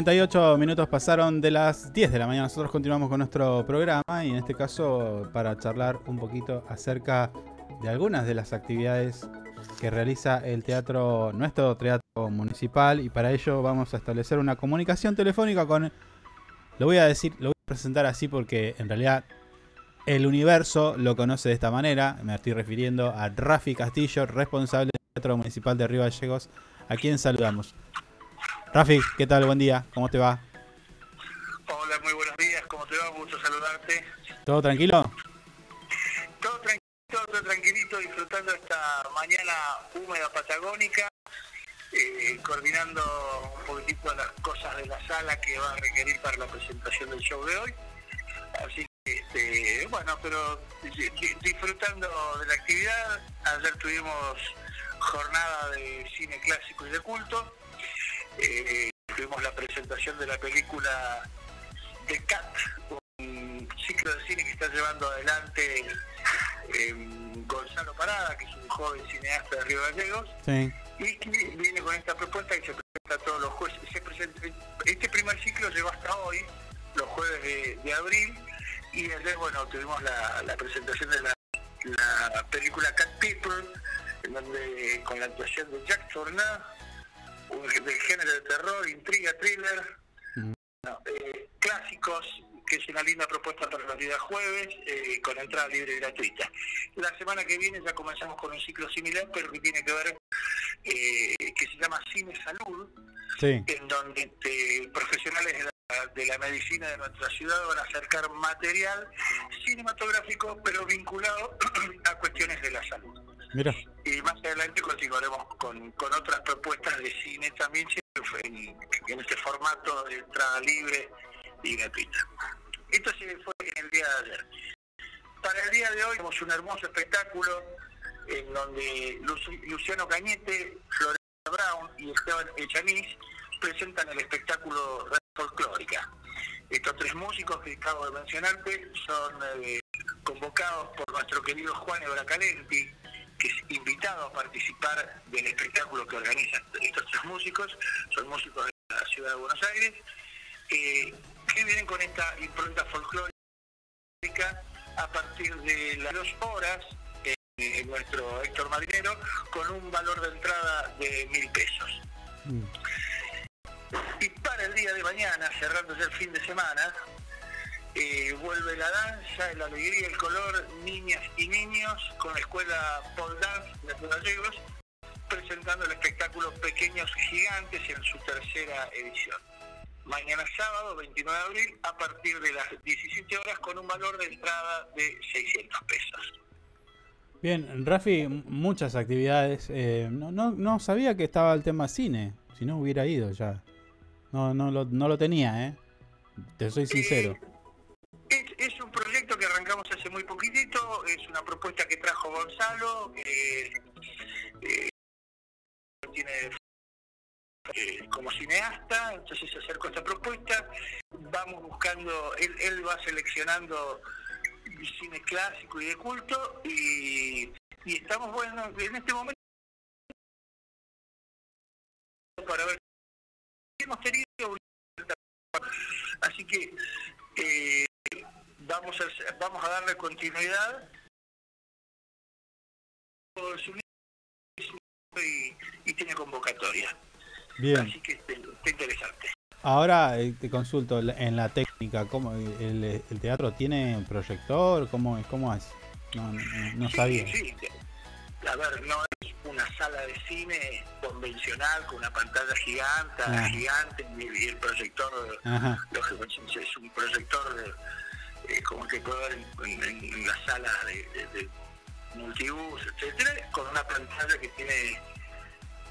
Sí. 38 minutos pasaron de las 10 de la mañana. Nosotros continuamos con nuestro programa y en este caso para charlar un poquito acerca de algunas de las actividades que realiza el teatro, nuestro teatro municipal y para ello vamos a establecer una comunicación telefónica con, lo voy a decir, lo voy a presentar así porque en realidad el universo lo conoce de esta manera, me estoy refiriendo a Rafi Castillo, responsable del Teatro Municipal de Río Gallegos, a quien saludamos. Rafi, ¿qué tal? Buen día, ¿cómo te va? Hola, muy buenos días, ¿cómo te va? Gusto saludarte. ¿Todo tranquilo? Todo tranquilo, todo tranquilito, disfrutando esta mañana húmeda patagónica, eh, coordinando un poquitito las cosas de la sala que va a requerir para la presentación del show de hoy. Así que, este, bueno, pero di- di- disfrutando de la actividad, ayer tuvimos jornada de cine clásico y de culto. Eh, tuvimos la presentación de la película The Cat, un ciclo de cine que está llevando adelante eh, Gonzalo Parada, que es un joven cineasta de Río Gallegos, Sí. y que viene con esta propuesta que se presenta a todos los. Se presenta- este primer ciclo llegó hasta hoy, los jueves de, de abril, y ayer, bueno, tuvimos la, la presentación de la, la película Cat People, en donde con la actuación de Jack Tornat, un del género de terror, intriga, thriller, no, eh, clásicos, que es una linda propuesta para los días jueves, eh, con entrada libre y gratuita. La semana que viene ya comenzamos con un ciclo similar, pero que tiene que ver, eh, que se llama Cine Salud, Sí. en donde eh, profesionales de la, de la medicina de nuestra ciudad van a acercar material cinematográfico, pero vinculado a cuestiones de la salud. Y más adelante continuaremos con, con otras propuestas de cine también en, este formato de entrada libre y gratuita. Esto sí fue en el día de ayer. Para el día de hoy tenemos un hermoso espectáculo en donde Lu- Luciano Cañete, Florencia Brown y Esteban Echaniz presentan el espectáculo Red Folclórica. Estos tres músicos que acabo de mencionarte son eh, convocados por nuestro querido Juan Ebracalenti, que es invitado a participar del espectáculo que organizan estos tres músicos, son músicos de la ciudad de Buenos Aires, eh, que vienen con esta impronta folclórica a partir de las dos horas eh, eh, nuestro Héctor Madrinero con un valor de entrada de mil pesos. Y para el día de mañana, cerrando ya el fin de semana, eh, vuelve la danza, la alegría, el color, niñas y niños, con la escuela Paul Dance de Río Gallegos, presentando el espectáculo Pequeños Gigantes en su tercera edición. Mañana sábado, 29 de abril, a partir de las 17 horas, con un valor de entrada de 600 pesos. Bien, Rafi, muchas actividades. eh, no, no, no sabía que estaba el tema cine. Si no hubiera ido ya. No, no, lo, no lo tenía, ¿eh? Te soy sincero. Es, hace muy poquitito, es una propuesta que trajo Gonzalo, que eh, tiene eh, como cineasta, entonces se acercó a esta propuesta, vamos buscando, él, él va seleccionando cine clásico y de culto y, estamos, bueno, en este momento para ver hemos tenido. Así que eh, vamos a vamos a darle continuidad y, y tiene convocatoria Bien. así que está interesante Ahora eh, te consulto en la técnica. ¿cómo, el, el teatro tiene proyector? ¿Cómo, es- cómo es? No, no, no Sí, sabía. sí. A ver, no es una sala de cine convencional con una pantalla gigante, Ah. gigante y el proyector, Ajá. lógicamente es un proyector eh, como el que puede ver en, en- en la sala de, de- de multibús, etcétera, con una pantalla que tiene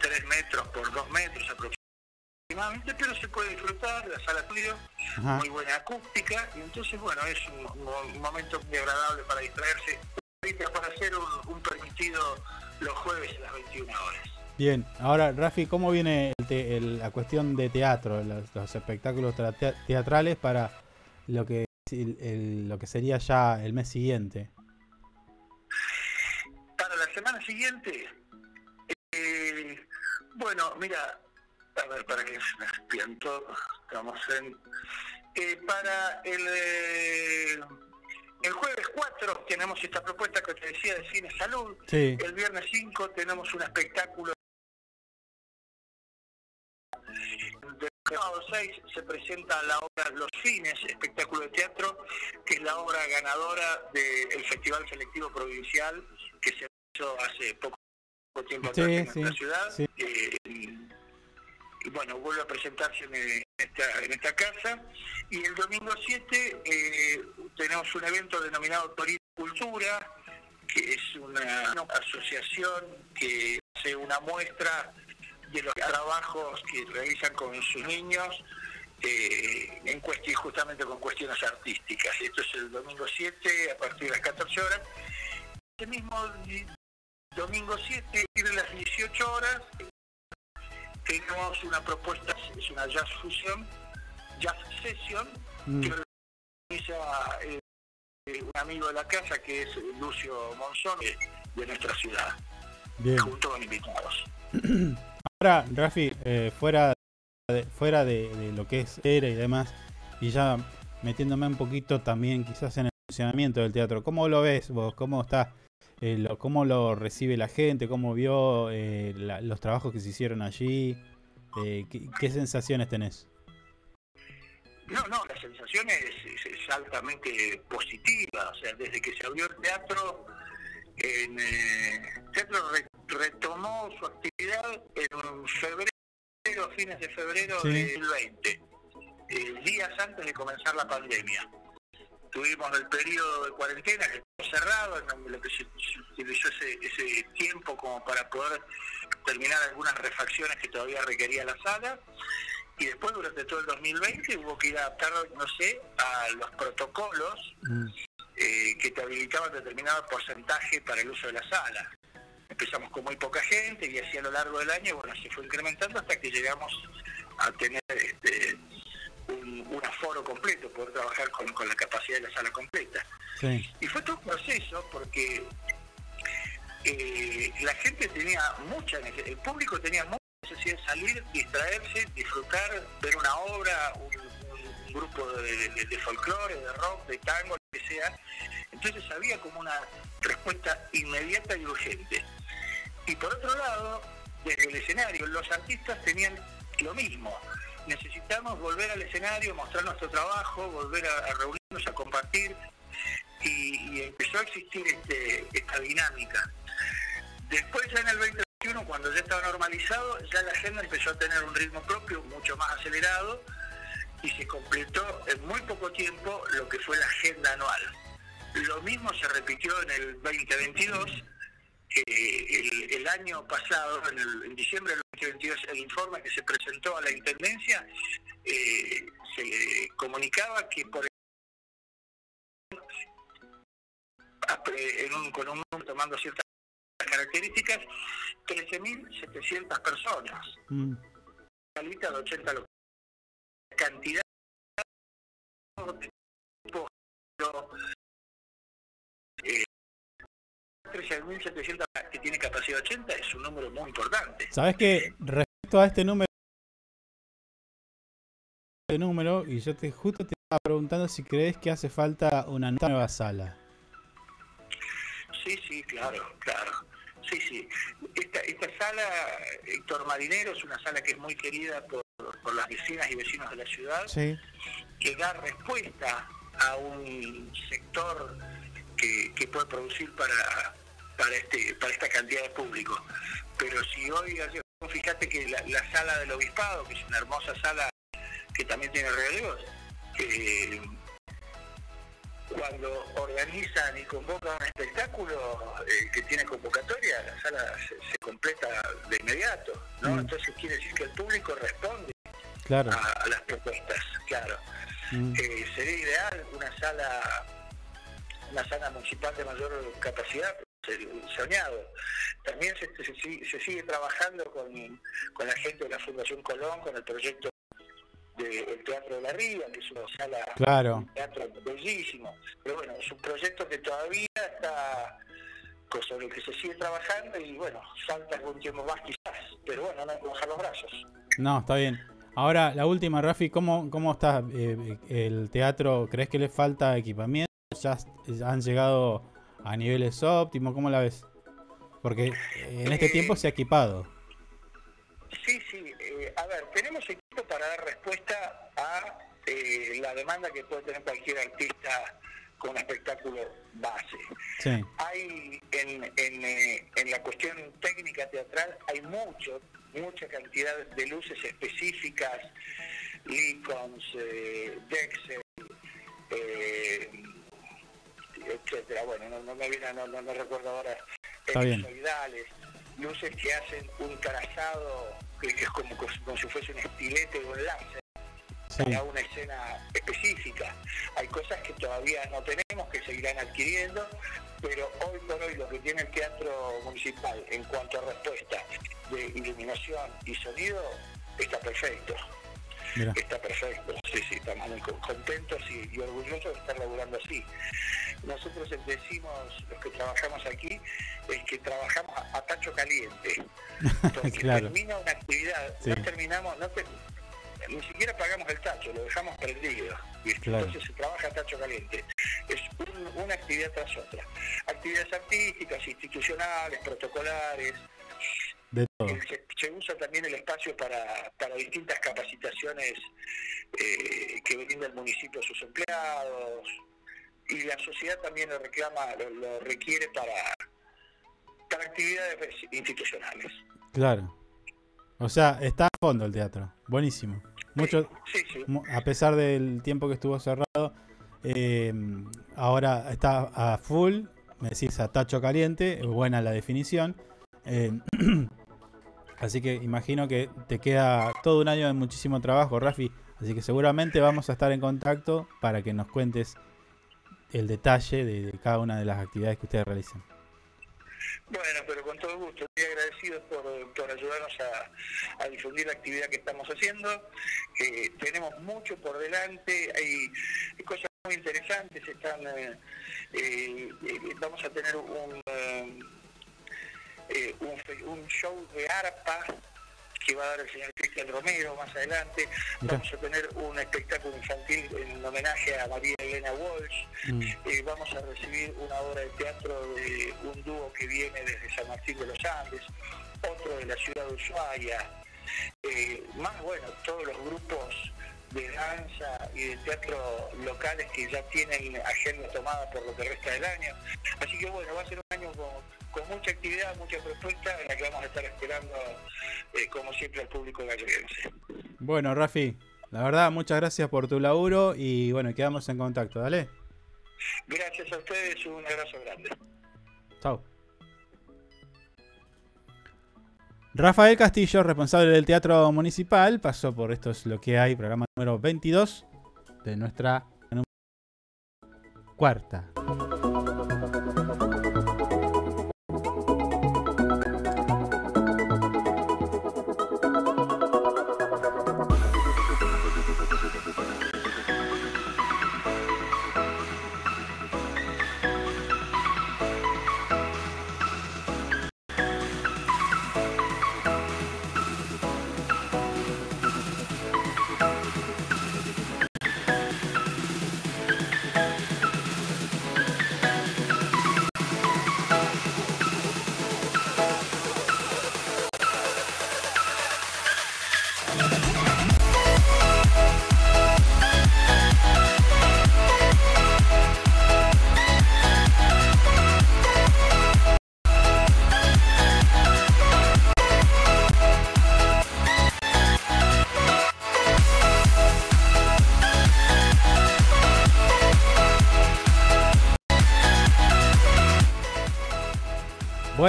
3 metros por 2 metros aproximadamente, pero se puede disfrutar, la sala tuyo, muy buena acústica, y entonces bueno, es un, momento muy agradable para distraerse, para hacer un, un permitido los jueves a las 21 horas. Bien, ahora Rafi, ¿cómo viene el te- el- la cuestión de teatro, los, los espectáculos tra- tea- teatrales para lo que el- el- lo que sería ya el mes siguiente? Para la semana siguiente, eh, bueno, mira, A ver, para que se me todos. Estamos en. Eh, para el. eh, el jueves 4 tenemos esta propuesta que te decía de Cine Salud. Sí. El viernes 5 tenemos un espectáculo. Sábado 6 se presenta la obra Los Fines, espectáculo de teatro, que es la obra ganadora del Festival Selectivo Provincial que se hizo hace poco tiempo Sí, atrás en sí, nuestra ciudad. sí. Eh, y bueno, vuelve a presentarse en, eh, esta, en esta casa. Y el domingo 7 eh, tenemos un evento denominado Torino Cultura, que es una asociación que hace una muestra de los trabajos que realizan con sus niños eh, en cuestión, justamente con cuestiones artísticas. Esto es el domingo 7 a partir de las 14 horas. Ese mismo domingo 7, de las 18 horas, tenemos una propuesta, es una jazz fusión, jazz session, Mm. que organiza eh, eh, un amigo de la casa que es Lucio Monzón de, de nuestra ciudad, Bien. junto con invitados. Ahora, Rafi, eh, fuera, de, fuera de, lo que es era y demás, y ya metiéndome un poquito también quizás en el funcionamiento del teatro, ¿cómo lo ves vos? ¿Cómo está? eh, lo- ¿Cómo lo recibe la gente? ¿Cómo vio eh, los trabajos que se hicieron allí? Eh, ¿qué, sensaciones tenés? No, no, la sensación es- es altamente positiva. O sea, desde que se abrió el teatro, en, eh, teatro re- retomó su actividad en febrero, fines de febrero Sí. del 20, eh, días antes de comenzar la pandemia. Tuvimos el periodo de cuarentena que estuvo cerrado, en lo que se, se utilizó ese, ese tiempo como para poder terminar algunas refacciones que todavía requería la sala y después durante todo el 2020 hubo que ir adaptándose a los protocolos eh, que te habilitaban determinado porcentaje para el uso de la sala. Empezamos con muy poca gente y así a lo largo del año, bueno, se fue incrementando hasta que llegamos a tener este, un, un aforo completo, poder trabajar con, con la capacidad de la sala completa. Sí. Y fue todo un proceso porque eh, la gente tenía mucha el público tenía mucha necesidad de salir, distraerse, disfrutar, ver una obra, un, grupo de, de, de folclore, de rock, de tango, lo que sea. Entonces había como una respuesta inmediata y urgente. Y por otro lado, desde el escenario, los artistas tenían lo mismo. Necesitamos volver al escenario, mostrar nuestro trabajo, volver a, reunirnos, a compartir. Y, y empezó a existir este, esta dinámica. Después ya en el 2021, cuando ya estaba normalizado, ya la agenda empezó a tener un ritmo propio mucho más acelerado y se completó en muy poco tiempo lo que fue la agenda anual. Lo mismo se repitió en el 2022. eh, el, el año pasado, en, el- en diciembre del 2022, el informe que se presentó a la Intendencia eh, se comunicaba que por apre- en un- con un tomando ciertas características, 13.700 personas, Mm. una lista de 80 locales. Cantidad de grupos, eh, 13.700 que tiene capacidad 80 es un número muy importante. Sabes que respecto a este número, este número, y yo te justo te estaba preguntando si crees que hace falta una nueva sala. Sí, sí, claro, claro. Sí, sí. Esta, esta sala, Héctor Marinero, es una sala que es muy querida por, por las vecinas y vecinos de la ciudad, Sí. que da respuesta a un sector que, que puede producir para, para, este, para esta cantidad de público. Pero si hoy, fíjate que la, la sala del obispado, que es una hermosa sala que también tiene relevos, eh, cuando organizan y convocan un espectáculo eh, que tiene convocatoria, la sala se, se completa de inmediato, ¿no? Mm. Entonces quiere decir que el público responde Claro. a, a las propuestas, claro. Mm. Eh, sería ideal una sala, una sala municipal de mayor capacidad, soñado. También se, se, sigue- se sigue trabajando con, con la gente de la Fundación Colón, con el proyecto del Teatro de la Ría, que es una sala Claro. un teatro bellísimo. Pero bueno, es un proyecto que todavía está sobre el que se sigue trabajando y bueno, falta algún tiempo más quizás, pero bueno, no hay que bajar los brazos. No, está bien. Ahora, la última, Rafi, ¿cómo, cómo está eh, el teatro? ¿Crees que le falta equipamiento? ¿Ya han llegado a niveles óptimos? ¿Cómo la ves? Porque en este tiempo se ha equipado. Sí, sí. Eh, a ver, tenemos equipo para dar respuesta a eh, la demanda que puede tener cualquier artista con espectáculo base. Sí. Hay en, en, eh, en la cuestión técnica teatral hay mucho, mucha cantidad de luces específicas, Lincolns, eh, Dexel, etcétera. Bueno, no, no me viene, no, no, no recuerdo ahora. Está bien. luces que hacen un trazado que, es como, como si fuese un estilete o un láser para una escena específica. Hay cosas que todavía no tenemos, que seguirán adquiriendo, pero hoy por hoy lo que tiene el teatro municipal en cuanto a respuesta de iluminación y sonido está perfecto. Mira. Está perfecto, sí, sí, estamos muy con- contentos y, y orgullosos de estar laburando así. Nosotros decimos, los que trabajamos aquí, es que trabajamos a, a tacho caliente. Porque Claro. termina una actividad, Sí. no terminamos, no te- ni siquiera pagamos el tacho, lo dejamos prendido. Claro. Entonces se trabaja a tacho caliente. Es un- una actividad tras otra. Actividades artísticas, institucionales, protocolares. De todo. Se, se usa también el espacio para, para distintas capacitaciones eh, que brinda el municipio a sus empleados. Y la sociedad también lo reclama, lo, lo requiere para, para actividades institucionales. Claro. O sea, está a fondo el teatro. Buenísimo. Mucho, Sí, a pesar del tiempo que estuvo cerrado, eh, ahora está a full. Me decís a tacho caliente. Buena la definición. Eh, así que imagino que te queda todo un año de muchísimo trabajo, Rafi. Así que seguramente vamos a estar en contacto para que nos cuentes el detalle de, cada una de las actividades que ustedes realizan. Bueno, pero con todo gusto. Estoy agradecido por, ayudarnos a, a difundir la actividad que estamos haciendo. Eh, tenemos mucho por delante, hay cosas muy interesantes. Están, eh, eh, eh, vamos a tener un, eh, eh, un, un show de arpa que va a dar el señor Cristian Romero más adelante. Vamos a tener un espectáculo infantil en homenaje a María Elena Walsh. Mm. Eh, vamos a recibir una obra de teatro de un dúo que viene desde San Martín de los Andes, otro de la ciudad de Ushuaia, eh, más bueno, todos los grupos de danza y de teatro locales que ya tienen agenda tomada por lo que resta del año. Así que bueno, va a ser un año con, con mucha actividad, mucha propuesta en la que vamos a estar esperando, eh, como siempre, al público galleguense. Bueno, Rafi, la verdad, muchas gracias por tu laburo y bueno, quedamos en contacto, dale. Gracias a ustedes, un abrazo grande. Chao. Rafael Castillo, responsable del Teatro Municipal, pasó por Esto es lo que hay, programa número 22 de nuestra cuarta.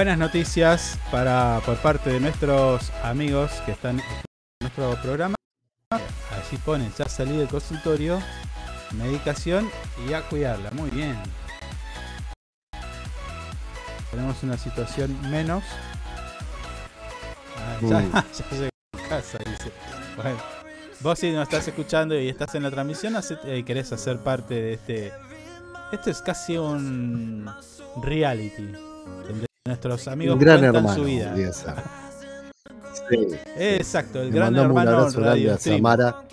Buenas noticias para por parte de nuestros amigos que están en nuestro programa. Allí ponen, ya salí del consultorio, medicación y a cuidarla. Muy bien. Tenemos una situación menos. Ah, ya, ya llegué a casa, dice. Bueno, vos si nos estás escuchando y estás en la transmisión, hace- eh, querés hacer parte de este. Esto es casi un reality. Donde nuestros amigos Un gran cuentan hermano, su vida. Sí, Exacto, el Le gran mandamos un hermano abrazo grande a. Samara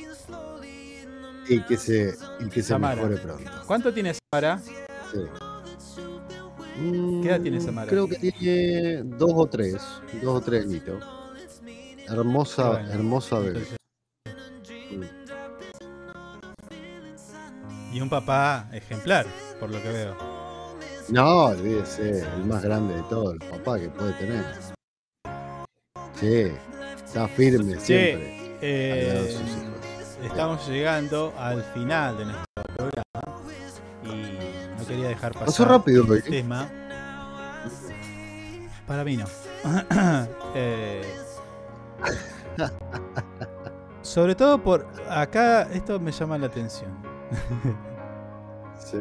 y que se, y que se mejore pronto. ¿Cuánto tiene Samara? Sí. Mm, ¿Qué edad tiene Samara? Creo que tiene dos o tres, dos o tres añitos. Hermosa, Bueno, hermosa bebé. entonces- Y un papá ejemplar, por lo que veo. No, olvídese, el más grande de todos, el papá que puede tener. Sí, está firme siempre. Che, al lado de eh, sus hijos. estamos llegando al final de nuestro programa y no quería dejar pasar Pasó rápido el hoy. tema. Para mí no. Eh, sobre todo por acá, esto me llama la atención. Sí.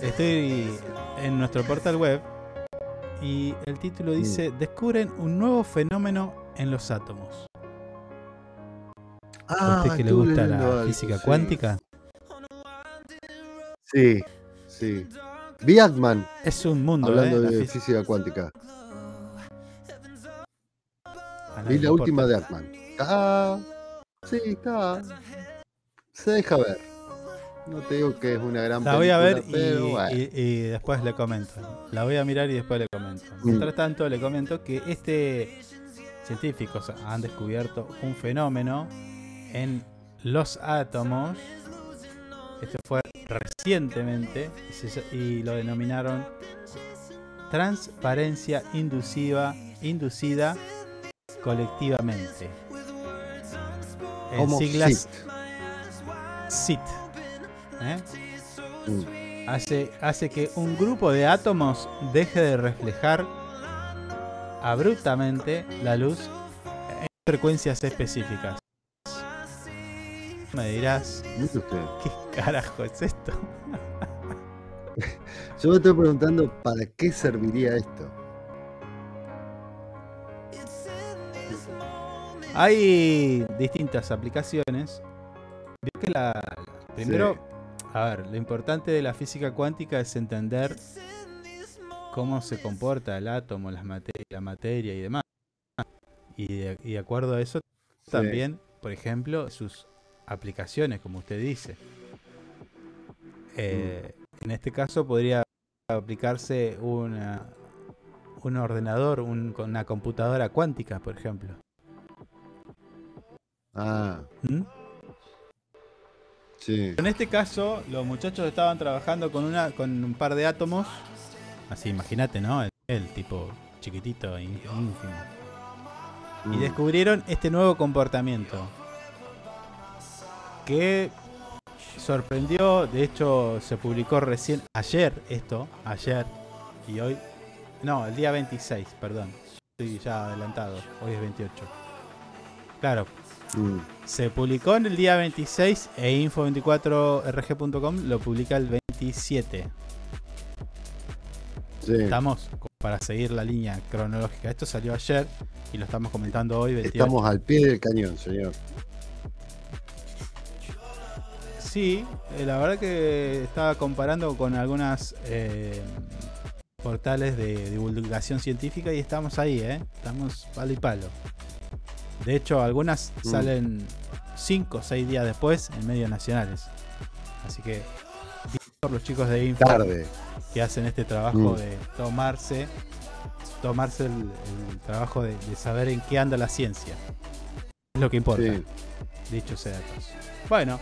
Estoy en nuestro portal web y el título dice Descubren un nuevo fenómeno en los átomos. ¿A Ah, usted que le gusta la algo, física sí. cuántica? Sí, sí. Biatman, Es un mundo, hablando ¿eh? De física- física cuántica. a Vi la última de Atman. Está. Sí, está. Se deja ver. No te digo que es una gran La voy a ver y, pero bueno. y- y después le comento. La voy a mirar y después le comento. Mm. Mientras tanto, le comento que este científicos han descubierto un fenómeno en los átomos. Este fue recientemente y, lo denominaron transparencia induciva, inducida colectivamente. En siglas SIT. ¿Eh? Mm. hace, hace que un grupo de átomos deje de reflejar abruptamente la luz en frecuencias específicas. Me dirás. ¿qué carajo es esto? Yo me estoy preguntando para qué serviría esto. Hay distintas aplicaciones. Que la. Primero, a ver, lo importante de la física cuántica es entender cómo se comporta el átomo, las la materia y demás. Y de, y de acuerdo a eso, también, por ejemplo, sus aplicaciones, como usted dice. Eh, En este caso podría aplicarse una, un ordenador, un- una computadora cuántica, por ejemplo. Ah, ¿Mm? Sí. En este caso, los muchachos estaban trabajando con una con un par de átomos. Así, imagínate, ¿no? El, el tipo chiquitito, in- ínfimo. Y Mm. descubrieron este nuevo comportamiento. Que sorprendió, de hecho se publicó recién ayer esto, ayer y hoy. No, el día 26, perdón. Estoy ya adelantado, hoy es 28. Claro, Mm. se publicó en el día 26 e info24rg.com lo publica el 27. Sí. Estamos para seguir la línea cronológica. Esto salió ayer y lo estamos comentando hoy 28. Estamos al pie del cañón, señor. Sí, eh, la verdad que estaba comparando con algunas eh, portales de divulgación científica y estamos ahí, ¿eh? Estamos palo y palo. De hecho, algunas Mm. salen 5 o 6 días después en medios nacionales. Así que, por los chicos de Info Tarde. que hacen este trabajo Mm. de tomarse tomarse el, el trabajo de, de saber en qué anda la ciencia. Es lo que importa. Sí. Dicho sea. Bueno.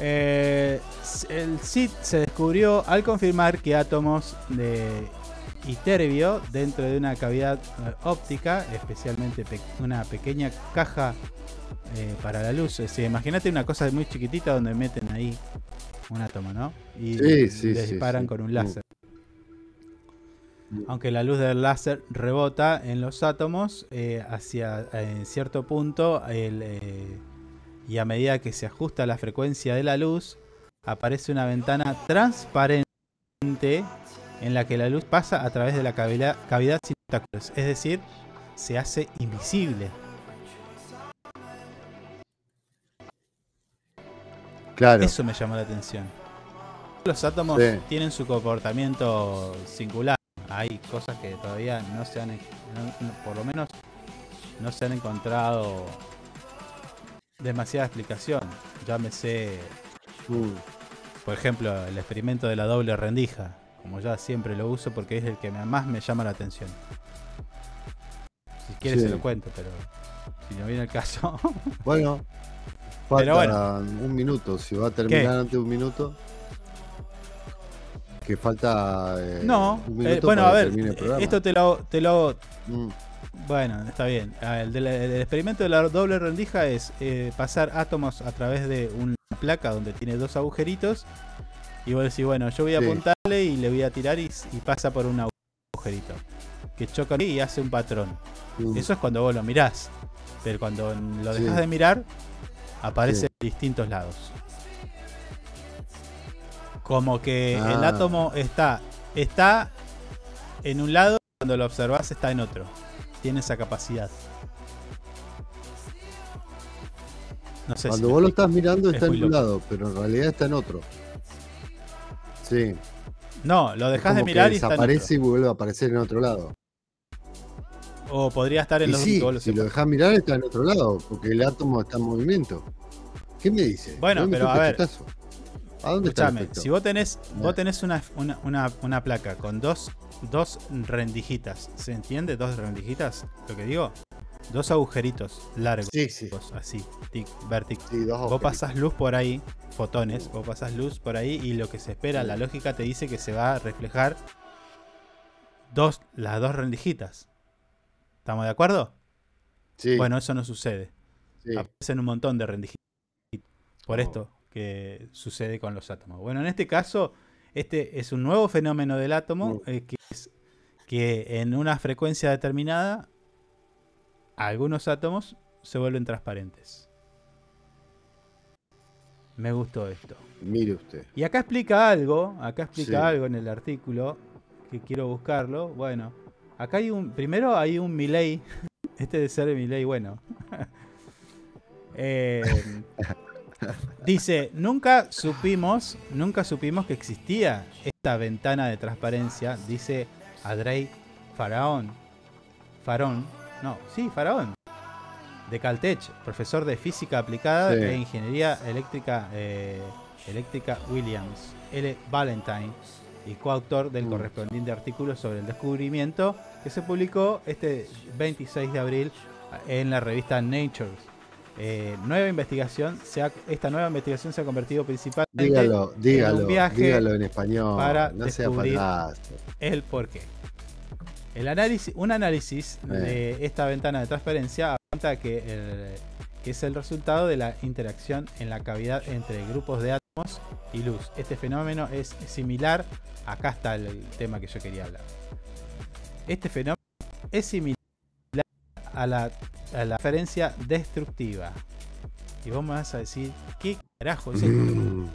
Eh, el SIT se descubrió al confirmar que átomos de iterbio dentro de una cavidad eh, óptica, especialmente pe- una pequeña caja eh, para la luz. Decir, imagínate una cosa muy chiquitita donde meten ahí un átomo, ¿no? Y Sí, sí, disparan sí. con un Mm. láser. Aunque la luz del láser rebota en los átomos, eh, hacia en cierto punto, el, eh, y a medida que se ajusta la frecuencia de la luz, aparece una ventana transparente en la que la luz pasa a través de la cavidad, cavidad sin obstáculos. Es decir, se hace invisible. Claro. Eso me llamó la atención. Los átomos Sí. tienen su comportamiento singular. Hay cosas que todavía no se han, no- por lo menos no se han encontrado demasiada explicación. Llámese, Mm. por ejemplo, el experimento de la doble rendija, como ya siempre lo uso porque es el que más me llama la atención. Si quieres Sí. se lo cuento, pero si no viene el caso. Bueno, falta bueno. un minuto. Si va a terminar ¿Qué? antes de un minuto. Que falta eh, no, un eh, minuto bueno, para a ver, el eh, esto te lo, hago- te lo Mm. Bueno, está bien. El, del- el experimento de la doble rendija es eh, pasar átomos a través de una placa donde tiene dos agujeritos. Y vos decís, bueno, yo voy a Sí. apuntarle y le voy a tirar y, y pasa por un agujerito. Que choca y hace un patrón. Mm. Eso es cuando vos lo mirás. Pero cuando lo dejas Sí. de mirar, aparece en distintos lados. Como que el Ah. átomo está, está en un lado, cuando lo observas está en otro. Tiene esa capacidad. No sé si Cuando vos lo estás mirando Es está en un lado, pero en realidad está en otro. Sí. No, lo dejas de que mirar y desaparece y vuelve a aparecer en otro lado. O podría estar en Y los sí, si lo dejas mirar está en otro lado, porque el átomo está en movimiento. ¿Qué me dice? Bueno, ¿Dónde pero a ver. ¿A dónde está si vos tenés, No. vos tenés una, una, una, una placa con dos, dos rendijitas, ¿se entiende? Dos rendijitas, lo que digo. Dos agujeritos largos, Sí, sí. así, tic, vertic. Sí, dos Vos pasás luz por ahí, fotones, vos pasás luz por ahí y lo que se espera, la lógica te dice que se va a reflejar dos, las dos rendijitas. ¿Estamos de acuerdo? Sí. Bueno, eso no sucede. Sí. Aparecen un montón de rendijitas. Por Oh. esto que sucede con los átomos. Bueno, en este caso, este es un nuevo fenómeno del átomo eh, que es que en una frecuencia determinada algunos átomos se vuelven transparentes. Me gustó esto. Mire usted. Y acá explica algo, acá explica Sí. algo en el artículo que quiero buscarlo. Bueno, acá hay un, primero hay un Milei, este de ser Milei, bueno. Eh, dice, nunca supimos, nunca supimos que existía esta ventana de transparencia, dice Adrey Faraón. Farón, no, sí, Faraón. De Caltech, profesor de física aplicada Sí. e ingeniería eléctrica, eh, eléctrica Williams, L. Valentine, y coautor del Mm. correspondiente artículo sobre el descubrimiento que se publicó este 26 de abril en la revista Nature. Eh, nueva investigación, se ha- esta nueva investigación se ha convertido principalmente Dígalo, en dígalo, un viaje dígalo en español. para no descubrir el porqué. El análisis, un análisis de esta ventana de transparencia apunta que, el- que es el resultado de la interacción en la cavidad entre grupos de átomos y luz. Este fenómeno es similar, acá está el, tema que yo quería hablar. Este fenómeno es similar a la, a la diferencia destructiva. Y vos me vas a decir, ¿qué carajo es esto? Mm.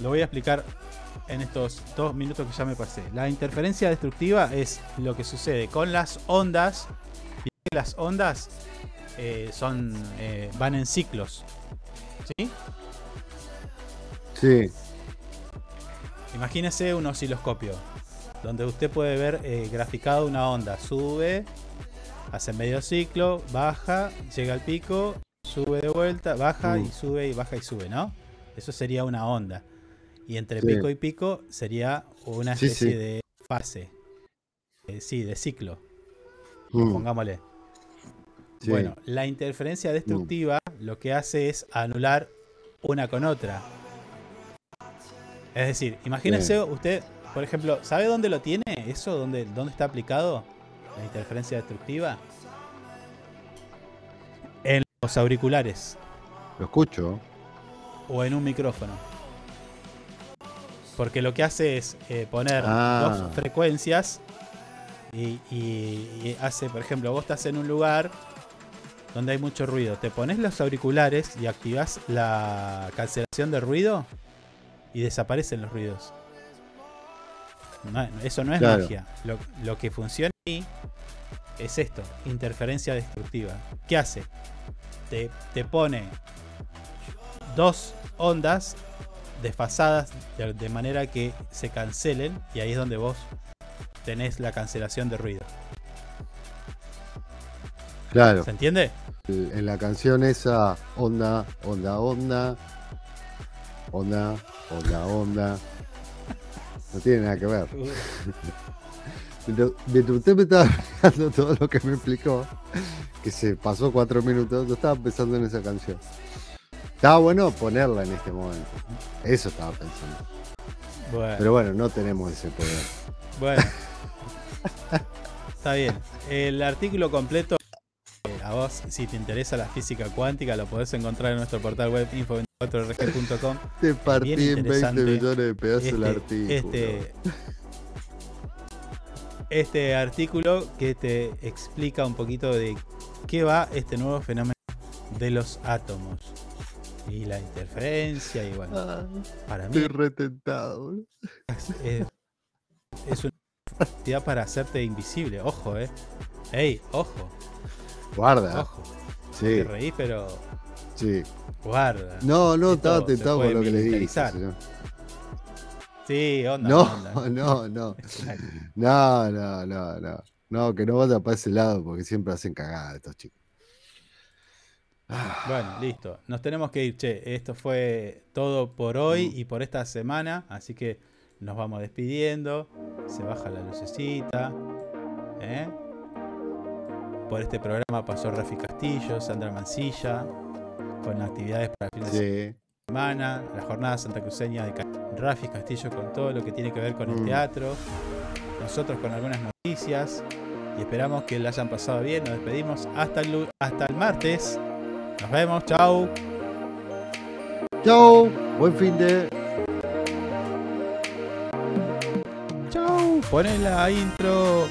Lo voy a explicar en estos dos minutos que ya me pasé. La interferencia destructiva es lo que sucede con las ondas. Y las ondas eh, son eh, van en ciclos. ¿Sí? Sí, Imagínese un osciloscopio donde usted puede ver eh, graficado una onda. Sube, hace medio ciclo, baja, llega al pico, sube de vuelta, baja y Mm. sube y baja y sube, ¿no? Eso sería una onda. Y entre Sí. pico y pico sería una especie sí. de fase. Eh, sí, de ciclo. Mm. Pongámosle. Bueno, la interferencia destructiva lo que hace es anular una con otra. Es decir, imagínese usted, por ejemplo, ¿sabe dónde lo tiene? ¿Eso? ¿Dónde, dónde está aplicado? La interferencia destructiva. En los auriculares lo escucho. o en un micrófono. Porque lo que hace es eh, poner Ah. dos frecuencias y, y- y hace, por ejemplo, vos estás en un lugar donde hay mucho ruido. Te pones los auriculares y activas la cancelación de ruido y desaparecen los ruidos. No, eso no es Claro. magia. Lo, lo que funciona ahí es esto, interferencia destructiva. ¿Qué hace? Te, te pone dos ondas desfasadas de, de manera que se cancelen y ahí es donde vos tenés la cancelación de ruido. Claro. ¿Se entiende? En la canción esa, onda, onda, onda, onda, onda, onda. No tiene nada que ver. Mientras mientras usted me estaba explicando todo lo que me explicó, que se pasó cuatro minutos, yo estaba pensando en esa canción. Estaba bueno ponerla en este momento. Eso estaba pensando. Bueno, Pero bueno, no tenemos ese poder. bueno. Está bien. El artículo completo, eh, a vos, si te interesa la física cuántica, lo podés encontrar en nuestro portal web info24rg.com. Te partí en 20 interesante millones de pedazos el este- artículo. Este, este artículo que te explica un poquito de qué va este nuevo fenómeno de los átomos y la interferencia y bueno, Ah, para mí Estoy retentado. boludo. es, es- una actividad para hacerte invisible, ojo, eh. Ey, ojo, Guarda. ojo. Sí, Te reís, pero sí. guarda. No, no, Esto estaba tentado con lo que le dije. Sí, onda. No, onda. no, no. No, no, no, no. No, que no vaya para ese lado porque siempre hacen cagada estos chicos. Bueno, listo. Nos tenemos que ir, che. Esto fue todo por hoy y por esta semana. Así que nos vamos despidiendo. Se baja la lucecita. ¿eh? Por este programa pasó Rafi Castillo, Sandra Mancilla. Con actividades para el fin de semana. La jornada santa cruceña de Rafi Castillo con todo lo que tiene que ver con el Mm. teatro. Nosotros con algunas noticias. Y esperamos que la hayan pasado bien. Nos despedimos hasta el, hasta el martes. Nos vemos, chau. Chau, buen fin de. Chau. Ponen la intro.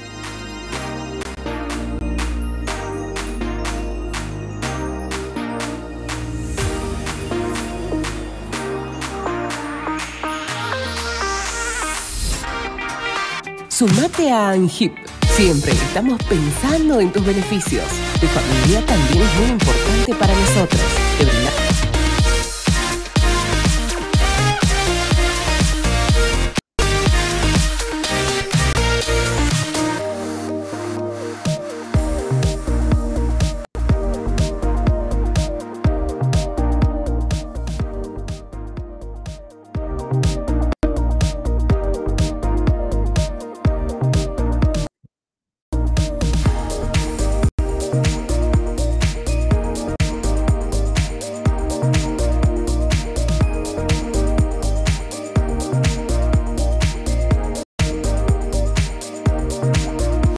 Sumate a ANGIP. Siempre estamos pensando en tus beneficios. Tu familia también es muy importante para nosotros.